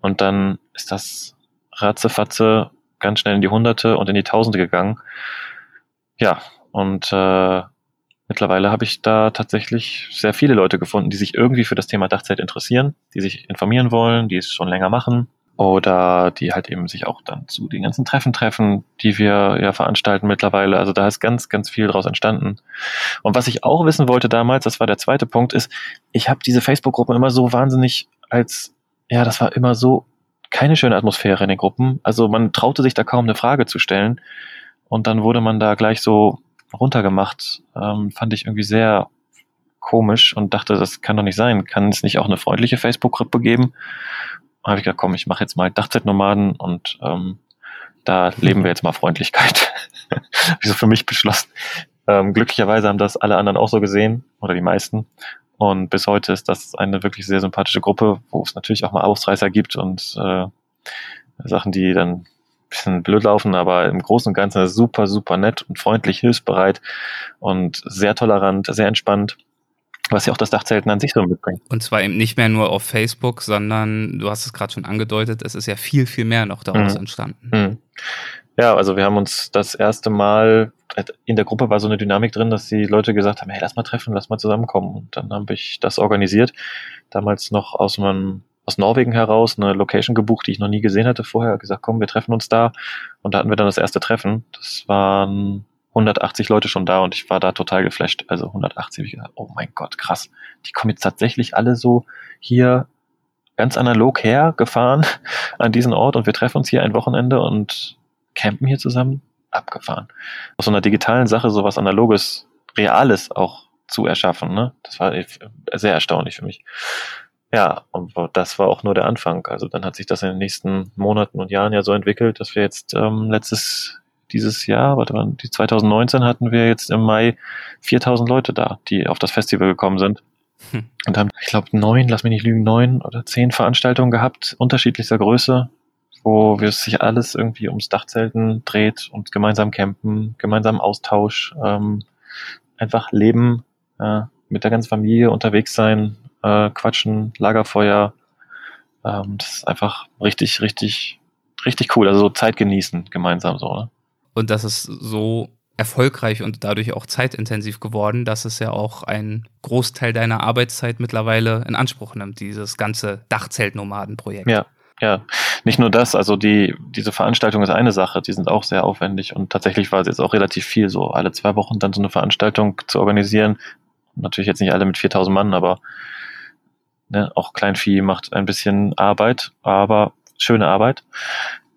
und dann ist das ratzefatze ganz schnell in die Hunderte und in die Tausende gegangen. Ja, und äh, mittlerweile habe ich da tatsächlich sehr viele Leute gefunden, die sich irgendwie für das Thema Dachzeit interessieren, die sich informieren wollen, die es schon länger machen oder die halt eben sich auch dann zu den ganzen Treffen treffen, die wir ja veranstalten mittlerweile. Also da ist ganz, ganz viel draus entstanden. Und was ich auch wissen wollte damals, das war der zweite Punkt, ist, ich habe diese Facebook-Gruppen immer so wahnsinnig als, ja, das war immer so keine schöne Atmosphäre in den Gruppen. Also man traute sich da kaum eine Frage zu stellen. Und dann wurde man da gleich so runtergemacht. Ähm, fand ich irgendwie sehr komisch und dachte, das kann doch nicht sein. Kann es nicht auch eine freundliche Facebook-Gruppe geben? Habe ich gedacht, komm, ich mache jetzt mal Dachzeitnomaden und ähm, da leben wir jetzt mal Freundlichkeit. habe ich so für mich beschlossen. Ähm, glücklicherweise haben das alle anderen auch so gesehen oder die meisten. Und bis heute ist das eine wirklich sehr sympathische Gruppe, wo es natürlich auch mal Ausreißer gibt und äh, Sachen, die dann ein bisschen blöd laufen, aber im Großen und Ganzen super, super nett und freundlich, hilfsbereit und sehr tolerant, sehr entspannt was ja auch das Dachzelten an sich so mitbringt. Und zwar eben nicht mehr nur auf Facebook, sondern du hast es gerade schon angedeutet, es ist ja viel, viel mehr noch daraus mhm. entstanden. Mhm. Ja, also wir haben uns das erste Mal, in der Gruppe war so eine Dynamik drin, dass die Leute gesagt haben, hey, lass mal treffen, lass mal zusammenkommen. Und dann habe ich das organisiert. Damals noch aus einem aus Norwegen heraus eine Location gebucht, die ich noch nie gesehen hatte vorher. Gesagt, komm, wir treffen uns da. Und da hatten wir dann das erste Treffen. Das waren 180 Leute schon da und ich war da total geflasht. Also 180, ich gedacht, oh mein Gott, krass. Die kommen jetzt tatsächlich alle so hier ganz analog hergefahren an diesen Ort und wir treffen uns hier ein Wochenende und campen hier zusammen. Abgefahren. Aus so einer digitalen Sache sowas Analoges, Reales auch zu erschaffen. Ne? Das war sehr erstaunlich für mich. Ja, und das war auch nur der Anfang. Also dann hat sich das in den nächsten Monaten und Jahren ja so entwickelt, dass wir jetzt ähm, letztes dieses Jahr, warte mal, die 2019 hatten wir jetzt im Mai 4000 Leute da, die auf das Festival gekommen sind. Hm. Und haben, ich glaube, neun, lass mich nicht lügen, neun oder zehn Veranstaltungen gehabt, unterschiedlichster Größe, wo wir sich alles irgendwie ums Dachzelten dreht und gemeinsam campen, gemeinsam Austausch, ähm, einfach leben, äh, mit der ganzen Familie unterwegs sein, äh, quatschen, Lagerfeuer. Ähm, das ist einfach richtig, richtig, richtig cool. Also so Zeit genießen gemeinsam so. Ne? Und das ist so erfolgreich und dadurch auch zeitintensiv geworden, dass es ja auch einen Großteil deiner Arbeitszeit mittlerweile in Anspruch nimmt, dieses ganze Dachzeltnomadenprojekt. Ja, ja, nicht nur das, also die, diese Veranstaltung ist eine Sache, die sind auch sehr aufwendig und tatsächlich war es jetzt auch relativ viel, so alle zwei Wochen dann so eine Veranstaltung zu organisieren. Natürlich jetzt nicht alle mit 4000 Mann, aber ne, auch Kleinvieh macht ein bisschen Arbeit, aber schöne Arbeit.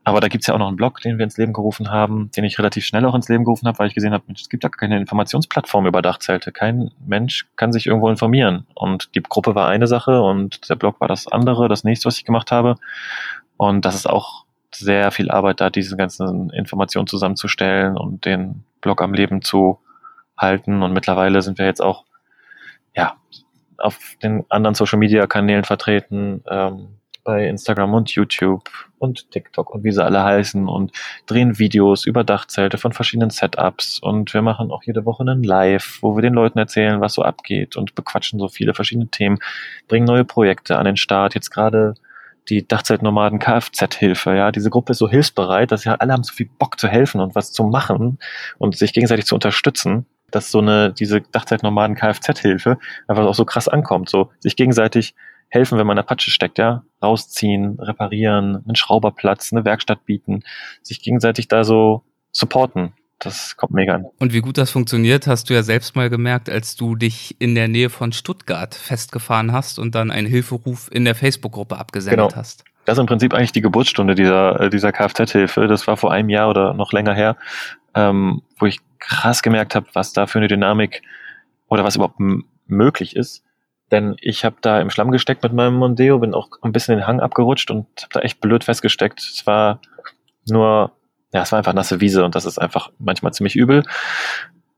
Aber da gibt's ja auch noch einen Blog, den wir ins Leben gerufen haben, den ich relativ schnell auch ins Leben gerufen habe, weil ich gesehen habe, es gibt da keine Informationsplattform über Dachzelte. Kein Mensch kann sich irgendwo informieren. Und die Gruppe war eine Sache und der Blog war das andere, das nächste, was ich gemacht habe. Und das ist auch sehr viel Arbeit da, diese ganzen Informationen zusammenzustellen und den Blog am Leben zu halten. Und mittlerweile sind wir jetzt auch ja auf den anderen Social Media Kanälen vertreten. Ähm, bei Instagram und YouTube und TikTok und wie sie alle heißen und drehen Videos über Dachzelte von verschiedenen Setups und wir machen auch jede Woche einen Live, wo wir den Leuten erzählen, was so abgeht und bequatschen so viele verschiedene Themen, bringen neue Projekte an den Start. Jetzt gerade die Dachzeltnomaden Kfz-Hilfe, ja, diese Gruppe ist so hilfsbereit, dass ja alle haben so viel Bock zu helfen und was zu machen und sich gegenseitig zu unterstützen, dass so eine, diese Dachzeltnomaden Kfz-Hilfe einfach auch so krass ankommt, so sich gegenseitig helfen, wenn man in der Patsche steckt, ja, rausziehen, reparieren, einen Schrauberplatz, eine Werkstatt bieten, sich gegenseitig da so supporten. Das kommt mega an. Und wie gut das funktioniert, hast du ja selbst mal gemerkt, als du dich in der Nähe von Stuttgart festgefahren hast und dann einen Hilferuf in der Facebook-Gruppe abgesendet genau. hast. Das ist im Prinzip eigentlich die Geburtsstunde dieser, äh, dieser Kfz-Hilfe. Das war vor einem Jahr oder noch länger her, ähm, wo ich krass gemerkt habe, was da für eine Dynamik oder was überhaupt möglich ist denn ich habe da im Schlamm gesteckt mit meinem Mondeo, bin auch ein bisschen den Hang abgerutscht und habe da echt blöd festgesteckt. Es war nur, ja, es war einfach nasse Wiese und das ist einfach manchmal ziemlich übel.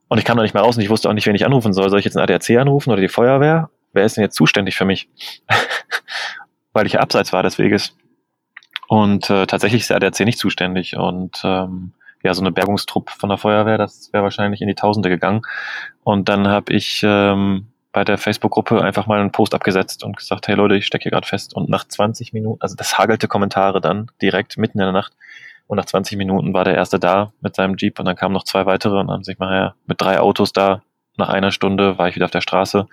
Und ich kam da nicht mehr raus und ich wusste auch nicht, wen ich anrufen soll. Soll ich jetzt einen ADAC anrufen oder die Feuerwehr? Wer ist denn jetzt zuständig für mich? Weil ich ja abseits war des Weges. Und äh, tatsächlich ist der ADAC nicht zuständig. Und ähm, ja, so eine Bergungstrupp von der Feuerwehr, das wäre wahrscheinlich in die Tausende gegangen. Und dann habe ich ähm, bei der Facebook-Gruppe einfach mal einen Post abgesetzt und gesagt, hey Leute, ich stecke hier gerade fest. Und nach 20 Minuten, also das hagelte Kommentare dann direkt mitten in der Nacht. Und nach 20 Minuten war der erste da mit seinem Jeep und dann kamen noch zwei weitere und dann haben sich mal ja, mit drei Autos da. Nach einer Stunde war ich wieder auf der Straße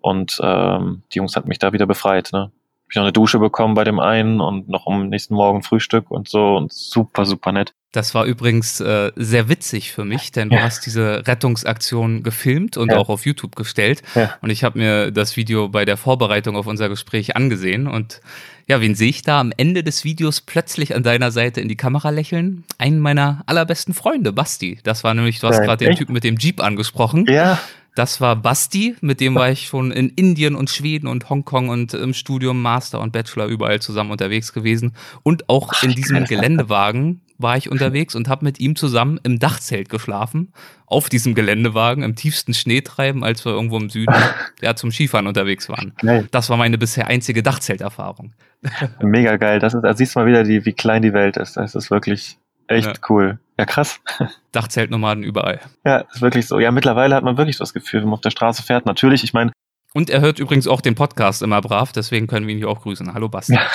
und ähm, die Jungs hatten mich da wieder befreit. Ne? Hab ich noch eine Dusche bekommen bei dem einen und noch am nächsten Morgen Frühstück und so und super, super nett. Das war übrigens äh, sehr witzig für mich, denn ja. du hast diese Rettungsaktion gefilmt und ja. auch auf YouTube gestellt. Ja. Und ich habe mir das Video bei der Vorbereitung auf unser Gespräch angesehen. Und ja, wen sehe ich da am Ende des Videos plötzlich an deiner Seite in die Kamera lächeln? Einen meiner allerbesten Freunde, Basti. Das war nämlich, du hast gerade den Typen mit dem Jeep angesprochen. Ja. Das war Basti, mit dem war ich schon in Indien und Schweden und Hongkong und im Studium Master und Bachelor überall zusammen unterwegs gewesen. Und auch in diesem Geländewagen war ich unterwegs und habe mit ihm zusammen im Dachzelt geschlafen, auf diesem Geländewagen im tiefsten Schneetreiben, als wir irgendwo im Süden ja, zum Skifahren unterwegs waren. Nee. Das war meine bisher einzige Dachzelterfahrung. Mega geil. Das ist, da siehst du mal wieder, die, wie klein die Welt ist. Das ist wirklich echt ja. cool. Ja, krass. Dachzeltnomaden überall. Ja, ist wirklich so. Ja, mittlerweile hat man wirklich das Gefühl, wenn man auf der Straße fährt. Natürlich, ich meine, und er hört übrigens auch den Podcast immer brav, deswegen können wir ihn hier auch grüßen. Hallo Basti.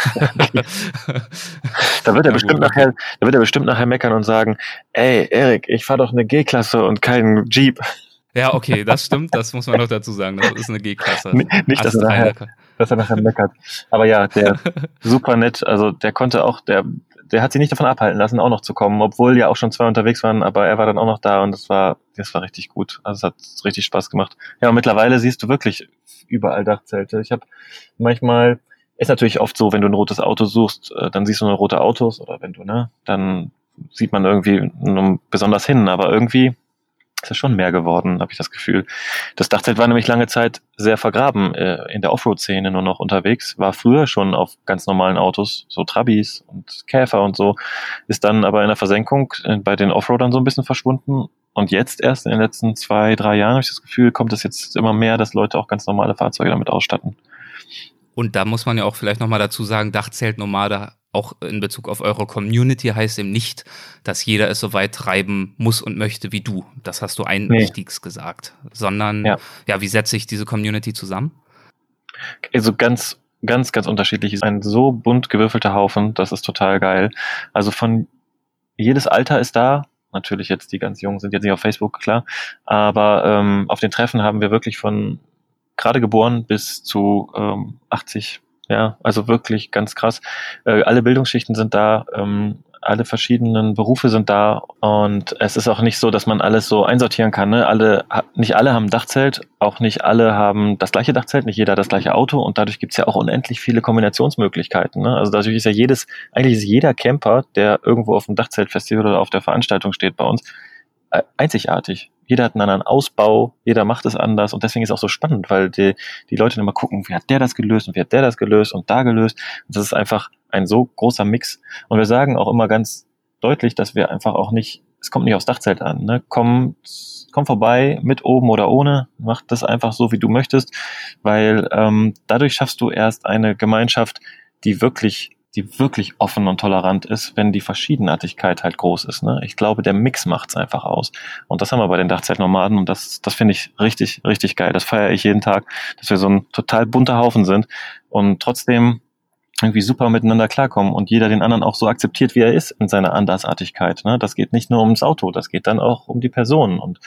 Da wird er bestimmt nachher, da wird er bestimmt nachher meckern und sagen, ey, Erik, ich fahre doch eine G-Klasse und keinen Jeep. Ja, okay, das stimmt, das muss man noch dazu sagen. Das ist eine G-Klasse. Nicht, dass er, nachher, dass er nachher meckert. Aber ja, der super nett, also der konnte auch, der der hat sich nicht davon abhalten lassen, auch noch zu kommen, obwohl ja auch schon zwei unterwegs waren, aber er war dann auch noch da und das war, das war richtig gut. Also es hat richtig Spaß gemacht. Ja, und mittlerweile siehst du wirklich überall Dachzelte. Ich habe manchmal ist natürlich oft so, wenn du ein rotes Auto suchst, äh, dann siehst du nur rote Autos oder wenn du, ne, dann sieht man irgendwie besonders hin, aber irgendwie ist es schon mehr geworden, habe ich das Gefühl. Das Dachzelt war nämlich lange Zeit sehr vergraben äh, in der Offroad-Szene nur noch unterwegs, war früher schon auf ganz normalen Autos, so Trabis und Käfer und so, ist dann aber in der Versenkung äh, bei den Offroadern so ein bisschen verschwunden. Und jetzt erst in den letzten zwei, drei Jahren habe ich das Gefühl, kommt es jetzt immer mehr, dass Leute auch ganz normale Fahrzeuge damit ausstatten. Und da muss man ja auch vielleicht nochmal dazu sagen, Dachzelt-Nomade auch in Bezug auf eure Community heißt eben nicht, dass jeder es so weit treiben muss und möchte wie du. Das hast du einstiegs nee. gesagt. Sondern, ja. ja, wie setze ich diese Community zusammen? Also ganz, ganz, ganz unterschiedlich. Ist ein so bunt gewürfelter Haufen, das ist total geil. Also von jedes Alter ist da. Natürlich jetzt die ganz Jungen sind jetzt nicht auf Facebook, klar. Aber ähm, auf den Treffen haben wir wirklich von gerade geboren bis zu ähm, 80 ja, also wirklich ganz krass. Äh, alle Bildungsschichten sind da, ähm, alle verschiedenen Berufe sind da und es ist auch nicht so, dass man alles so einsortieren kann. Ne? Alle, nicht alle haben Dachzelt, auch nicht alle haben das gleiche Dachzelt, nicht jeder das gleiche Auto und dadurch gibt's ja auch unendlich viele Kombinationsmöglichkeiten. Ne? Also dadurch ist ja jedes, eigentlich ist jeder Camper, der irgendwo auf dem Dachzeltfestival oder auf der Veranstaltung steht bei uns, einzigartig jeder hat einen anderen Ausbau, jeder macht es anders und deswegen ist es auch so spannend, weil die, die Leute immer gucken, wie hat der das gelöst und wie hat der das gelöst und da gelöst. Und das ist einfach ein so großer Mix. Und wir sagen auch immer ganz deutlich, dass wir einfach auch nicht, es kommt nicht aufs Dachzelt an, ne? Komm, komm vorbei, mit oben oder ohne, mach das einfach so, wie du möchtest, weil ähm, dadurch schaffst du erst eine Gemeinschaft, die wirklich die wirklich offen und tolerant ist, wenn die Verschiedenartigkeit halt groß ist. Ne? Ich glaube, der Mix macht's einfach aus. Und das haben wir bei den Dachzeitnomaden und das, das finde ich richtig, richtig geil. Das feiere ich jeden Tag, dass wir so ein total bunter Haufen sind und trotzdem irgendwie super miteinander klarkommen und jeder den anderen auch so akzeptiert, wie er ist in seiner Andersartigkeit. Ne? Das geht nicht nur ums Auto, das geht dann auch um die Person und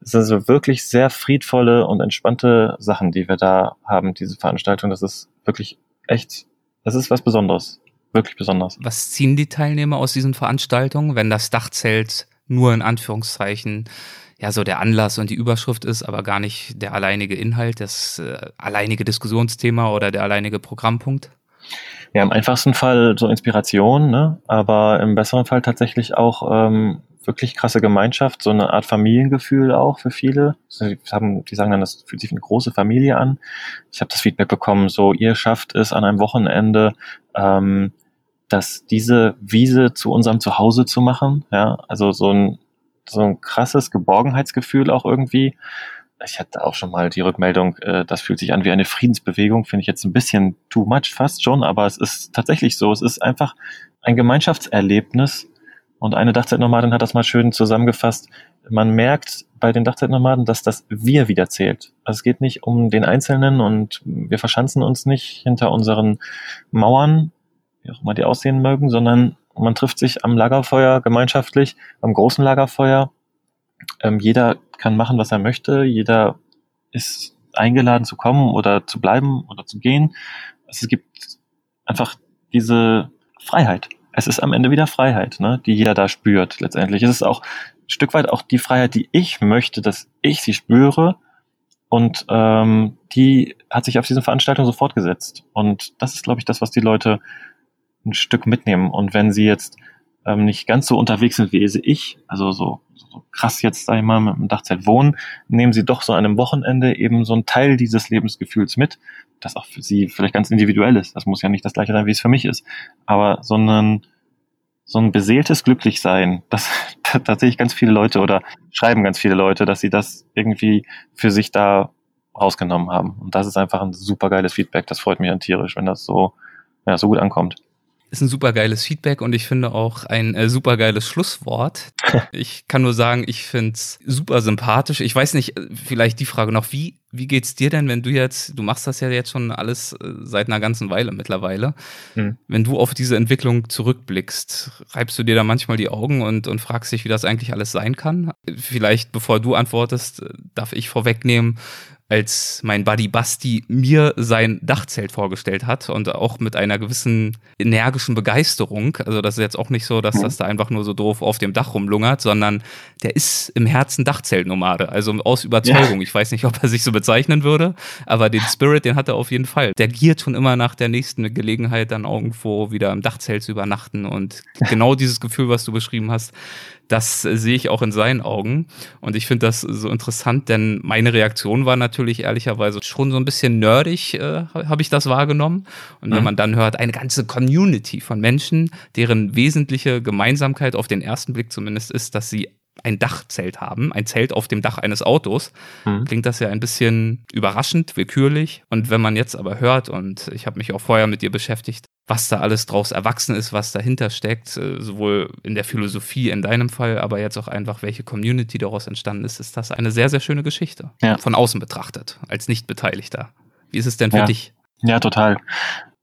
es sind also wirklich sehr friedvolle und entspannte Sachen, die wir da haben, diese Veranstaltung. Das ist wirklich echt das ist was Besonderes. Wirklich besonders. Was ziehen die Teilnehmer aus diesen Veranstaltungen, wenn das Dachzelt nur in Anführungszeichen ja so der Anlass und die Überschrift ist, aber gar nicht der alleinige Inhalt, das äh, alleinige Diskussionsthema oder der alleinige Programmpunkt? Ja, im einfachsten Fall so Inspiration, ne? aber im besseren Fall tatsächlich auch ähm, wirklich krasse Gemeinschaft, so eine Art Familiengefühl auch für viele. Die, haben, die sagen dann, das fühlt sich wie eine große Familie an. Ich habe das Feedback bekommen, so ihr schafft es an einem Wochenende, ähm, dass diese Wiese zu unserem Zuhause zu machen. Ja, also so ein, so ein krasses Geborgenheitsgefühl auch irgendwie. Ich hatte auch schon mal die Rückmeldung, äh, das fühlt sich an wie eine Friedensbewegung, finde ich jetzt ein bisschen too much fast schon, aber es ist tatsächlich so. Es ist einfach ein Gemeinschaftserlebnis, und eine Dachzeitnomadin hat das mal schön zusammengefasst. Man merkt bei den Dachzeitnomaden, dass das Wir wieder zählt. Also es geht nicht um den Einzelnen und wir verschanzen uns nicht hinter unseren Mauern, wie auch immer die aussehen mögen, sondern man trifft sich am Lagerfeuer gemeinschaftlich, am großen Lagerfeuer. Ähm, jeder kann machen, was er möchte. Jeder ist eingeladen zu kommen oder zu bleiben oder zu gehen. Es gibt einfach diese Freiheit es ist am Ende wieder Freiheit, ne, die jeder da spürt. Letztendlich es ist auch ein Stück weit auch die Freiheit, die ich möchte, dass ich sie spüre. Und ähm, die hat sich auf diesen Veranstaltungen so fortgesetzt. Und das ist, glaube ich, das, was die Leute ein Stück mitnehmen. Und wenn sie jetzt ähm, nicht ganz so unterwegs sind wie ich, also so, so krass jetzt, sag ich mal, mit dem Dachzeit wohnen, nehmen sie doch so an einem Wochenende eben so einen Teil dieses Lebensgefühls mit, das auch für sie vielleicht ganz individuell ist. Das muss ja nicht das gleiche sein, wie es für mich ist. Aber so ein, so ein beseeltes Glücklichsein, das, da, da sehe ich ganz viele Leute oder schreiben ganz viele Leute, dass sie das irgendwie für sich da rausgenommen haben. Und das ist einfach ein super geiles Feedback. Das freut mich dann tierisch, wenn das so, ja, so gut ankommt ist ein super geiles Feedback und ich finde auch ein äh, super geiles Schlusswort. ich kann nur sagen, ich find's super sympathisch. Ich weiß nicht, äh, vielleicht die Frage noch, wie, wie geht's dir denn, wenn du jetzt, du machst das ja jetzt schon alles äh, seit einer ganzen Weile mittlerweile, mhm. wenn du auf diese Entwicklung zurückblickst, reibst du dir da manchmal die Augen und, und fragst dich, wie das eigentlich alles sein kann? Vielleicht, bevor du antwortest, äh, darf ich vorwegnehmen, als mein Buddy Basti mir sein Dachzelt vorgestellt hat und auch mit einer gewissen energischen Begeisterung. Also das ist jetzt auch nicht so, dass das da einfach nur so doof auf dem Dach rumlungert, sondern der ist im Herzen Dachzeltnomade, also aus Überzeugung. Ja. Ich weiß nicht, ob er sich so bezeichnen würde, aber den Spirit, den hat er auf jeden Fall. Der giert schon immer nach der nächsten Gelegenheit, dann irgendwo wieder im Dachzelt zu übernachten und genau dieses Gefühl, was du beschrieben hast, das sehe ich auch in seinen Augen. Und ich finde das so interessant, denn meine Reaktion war natürlich ehrlicherweise schon so ein bisschen nerdig, äh, habe ich das wahrgenommen. Und wenn mhm. man dann hört, eine ganze Community von Menschen, deren wesentliche Gemeinsamkeit auf den ersten Blick zumindest ist, dass sie ein Dachzelt haben, ein Zelt auf dem Dach eines Autos, mhm. klingt das ja ein bisschen überraschend, willkürlich. Und wenn man jetzt aber hört, und ich habe mich auch vorher mit dir beschäftigt, was da alles draus erwachsen ist, was dahinter steckt, äh, sowohl in der Philosophie in deinem Fall, aber jetzt auch einfach, welche Community daraus entstanden ist, ist das eine sehr, sehr schöne Geschichte. Ja. Von außen betrachtet, als Nicht-Beteiligter. Wie ist es denn für ja. dich? Ja, total.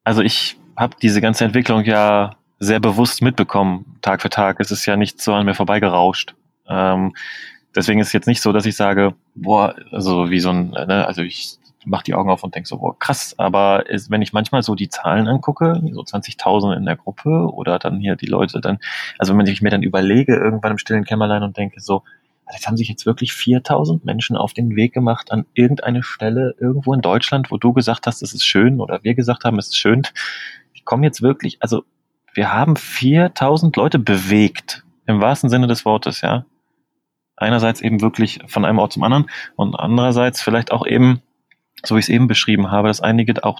Also ich habe diese ganze Entwicklung ja sehr bewusst mitbekommen, Tag für Tag. Es ist ja nicht so an mir vorbeigerauscht. Ähm, deswegen ist es jetzt nicht so, dass ich sage, boah, also wie so ein, ne, also ich mache die Augen auf und denke so, boah, krass. Aber ist, wenn ich manchmal so die Zahlen angucke, so 20.000 in der Gruppe oder dann hier die Leute dann, also wenn ich mir dann überlege, irgendwann im stillen Kämmerlein und denke so, jetzt haben sich jetzt wirklich 4000 Menschen auf den Weg gemacht an irgendeine Stelle irgendwo in Deutschland, wo du gesagt hast, es ist schön oder wir gesagt haben, es ist schön. Die kommen jetzt wirklich, also wir haben 4000 Leute bewegt, im wahrsten Sinne des Wortes, ja einerseits eben wirklich von einem Ort zum anderen und andererseits vielleicht auch eben, so wie ich es eben beschrieben habe, dass einige auch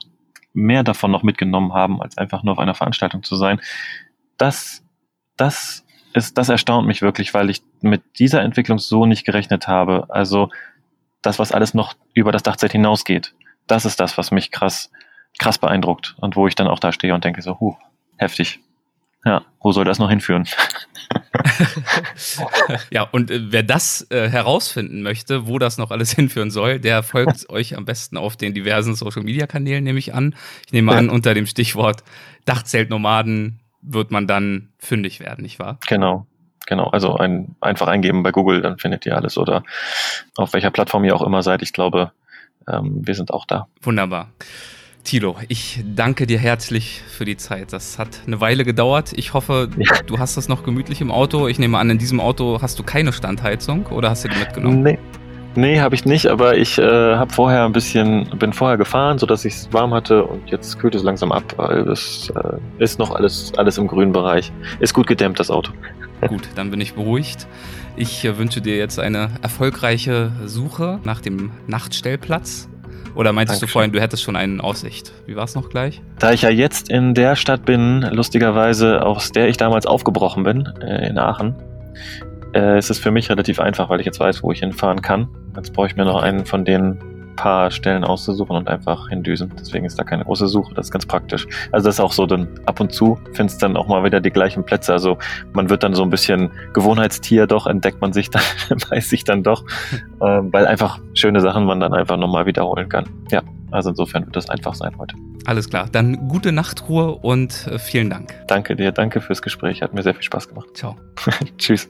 mehr davon noch mitgenommen haben, als einfach nur auf einer Veranstaltung zu sein. Das, das ist, das erstaunt mich wirklich, weil ich mit dieser Entwicklung so nicht gerechnet habe. Also das, was alles noch über das Dachzeit hinausgeht, das ist das, was mich krass, krass beeindruckt und wo ich dann auch da stehe und denke so, huh, heftig. Ja, wo soll das noch hinführen? ja, und äh, wer das äh, herausfinden möchte, wo das noch alles hinführen soll, der folgt euch am besten auf den diversen Social Media Kanälen, nehme ich an. Ich nehme ja. an, unter dem Stichwort Dachzeltnomaden wird man dann fündig werden, nicht wahr? Genau. Genau, also ein, einfach eingeben bei Google, dann findet ihr alles oder auf welcher Plattform ihr auch immer seid. Ich glaube, ähm, wir sind auch da. Wunderbar. Tilo, ich danke dir herzlich für die Zeit. Das hat eine Weile gedauert. Ich hoffe, ja. du hast das noch gemütlich im Auto. Ich nehme an, in diesem Auto hast du keine Standheizung oder hast du die mitgenommen? Nee. Nee, habe ich nicht, aber ich äh, habe vorher ein bisschen, bin vorher gefahren, sodass ich es warm hatte und jetzt kühlt es langsam ab, weil es äh, ist noch alles, alles im grünen Bereich. Ist gut gedämmt, das Auto. Gut, dann bin ich beruhigt. Ich äh, wünsche dir jetzt eine erfolgreiche Suche nach dem Nachtstellplatz oder meintest Dankeschön. du vorhin, du hättest schon einen Aussicht? Wie war es noch gleich? Da ich ja jetzt in der Stadt bin, lustigerweise, aus der ich damals aufgebrochen bin, äh, in Aachen, äh, ist es für mich relativ einfach, weil ich jetzt weiß, wo ich hinfahren kann. Jetzt brauche ich mir noch einen von den paar Stellen auszusuchen und einfach hindüsen. Deswegen ist da keine große Suche, das ist ganz praktisch. Also das ist auch so, dann ab und zu findest dann auch mal wieder die gleichen Plätze. Also man wird dann so ein bisschen Gewohnheitstier, doch entdeckt man sich dann, weiß sich dann doch, äh, weil einfach schöne Sachen man dann einfach nochmal wiederholen kann. Ja, also insofern wird das einfach sein heute. Alles klar, dann gute Nachtruhe und äh, vielen Dank. Danke dir, danke fürs Gespräch, hat mir sehr viel Spaß gemacht. Ciao. Tschüss.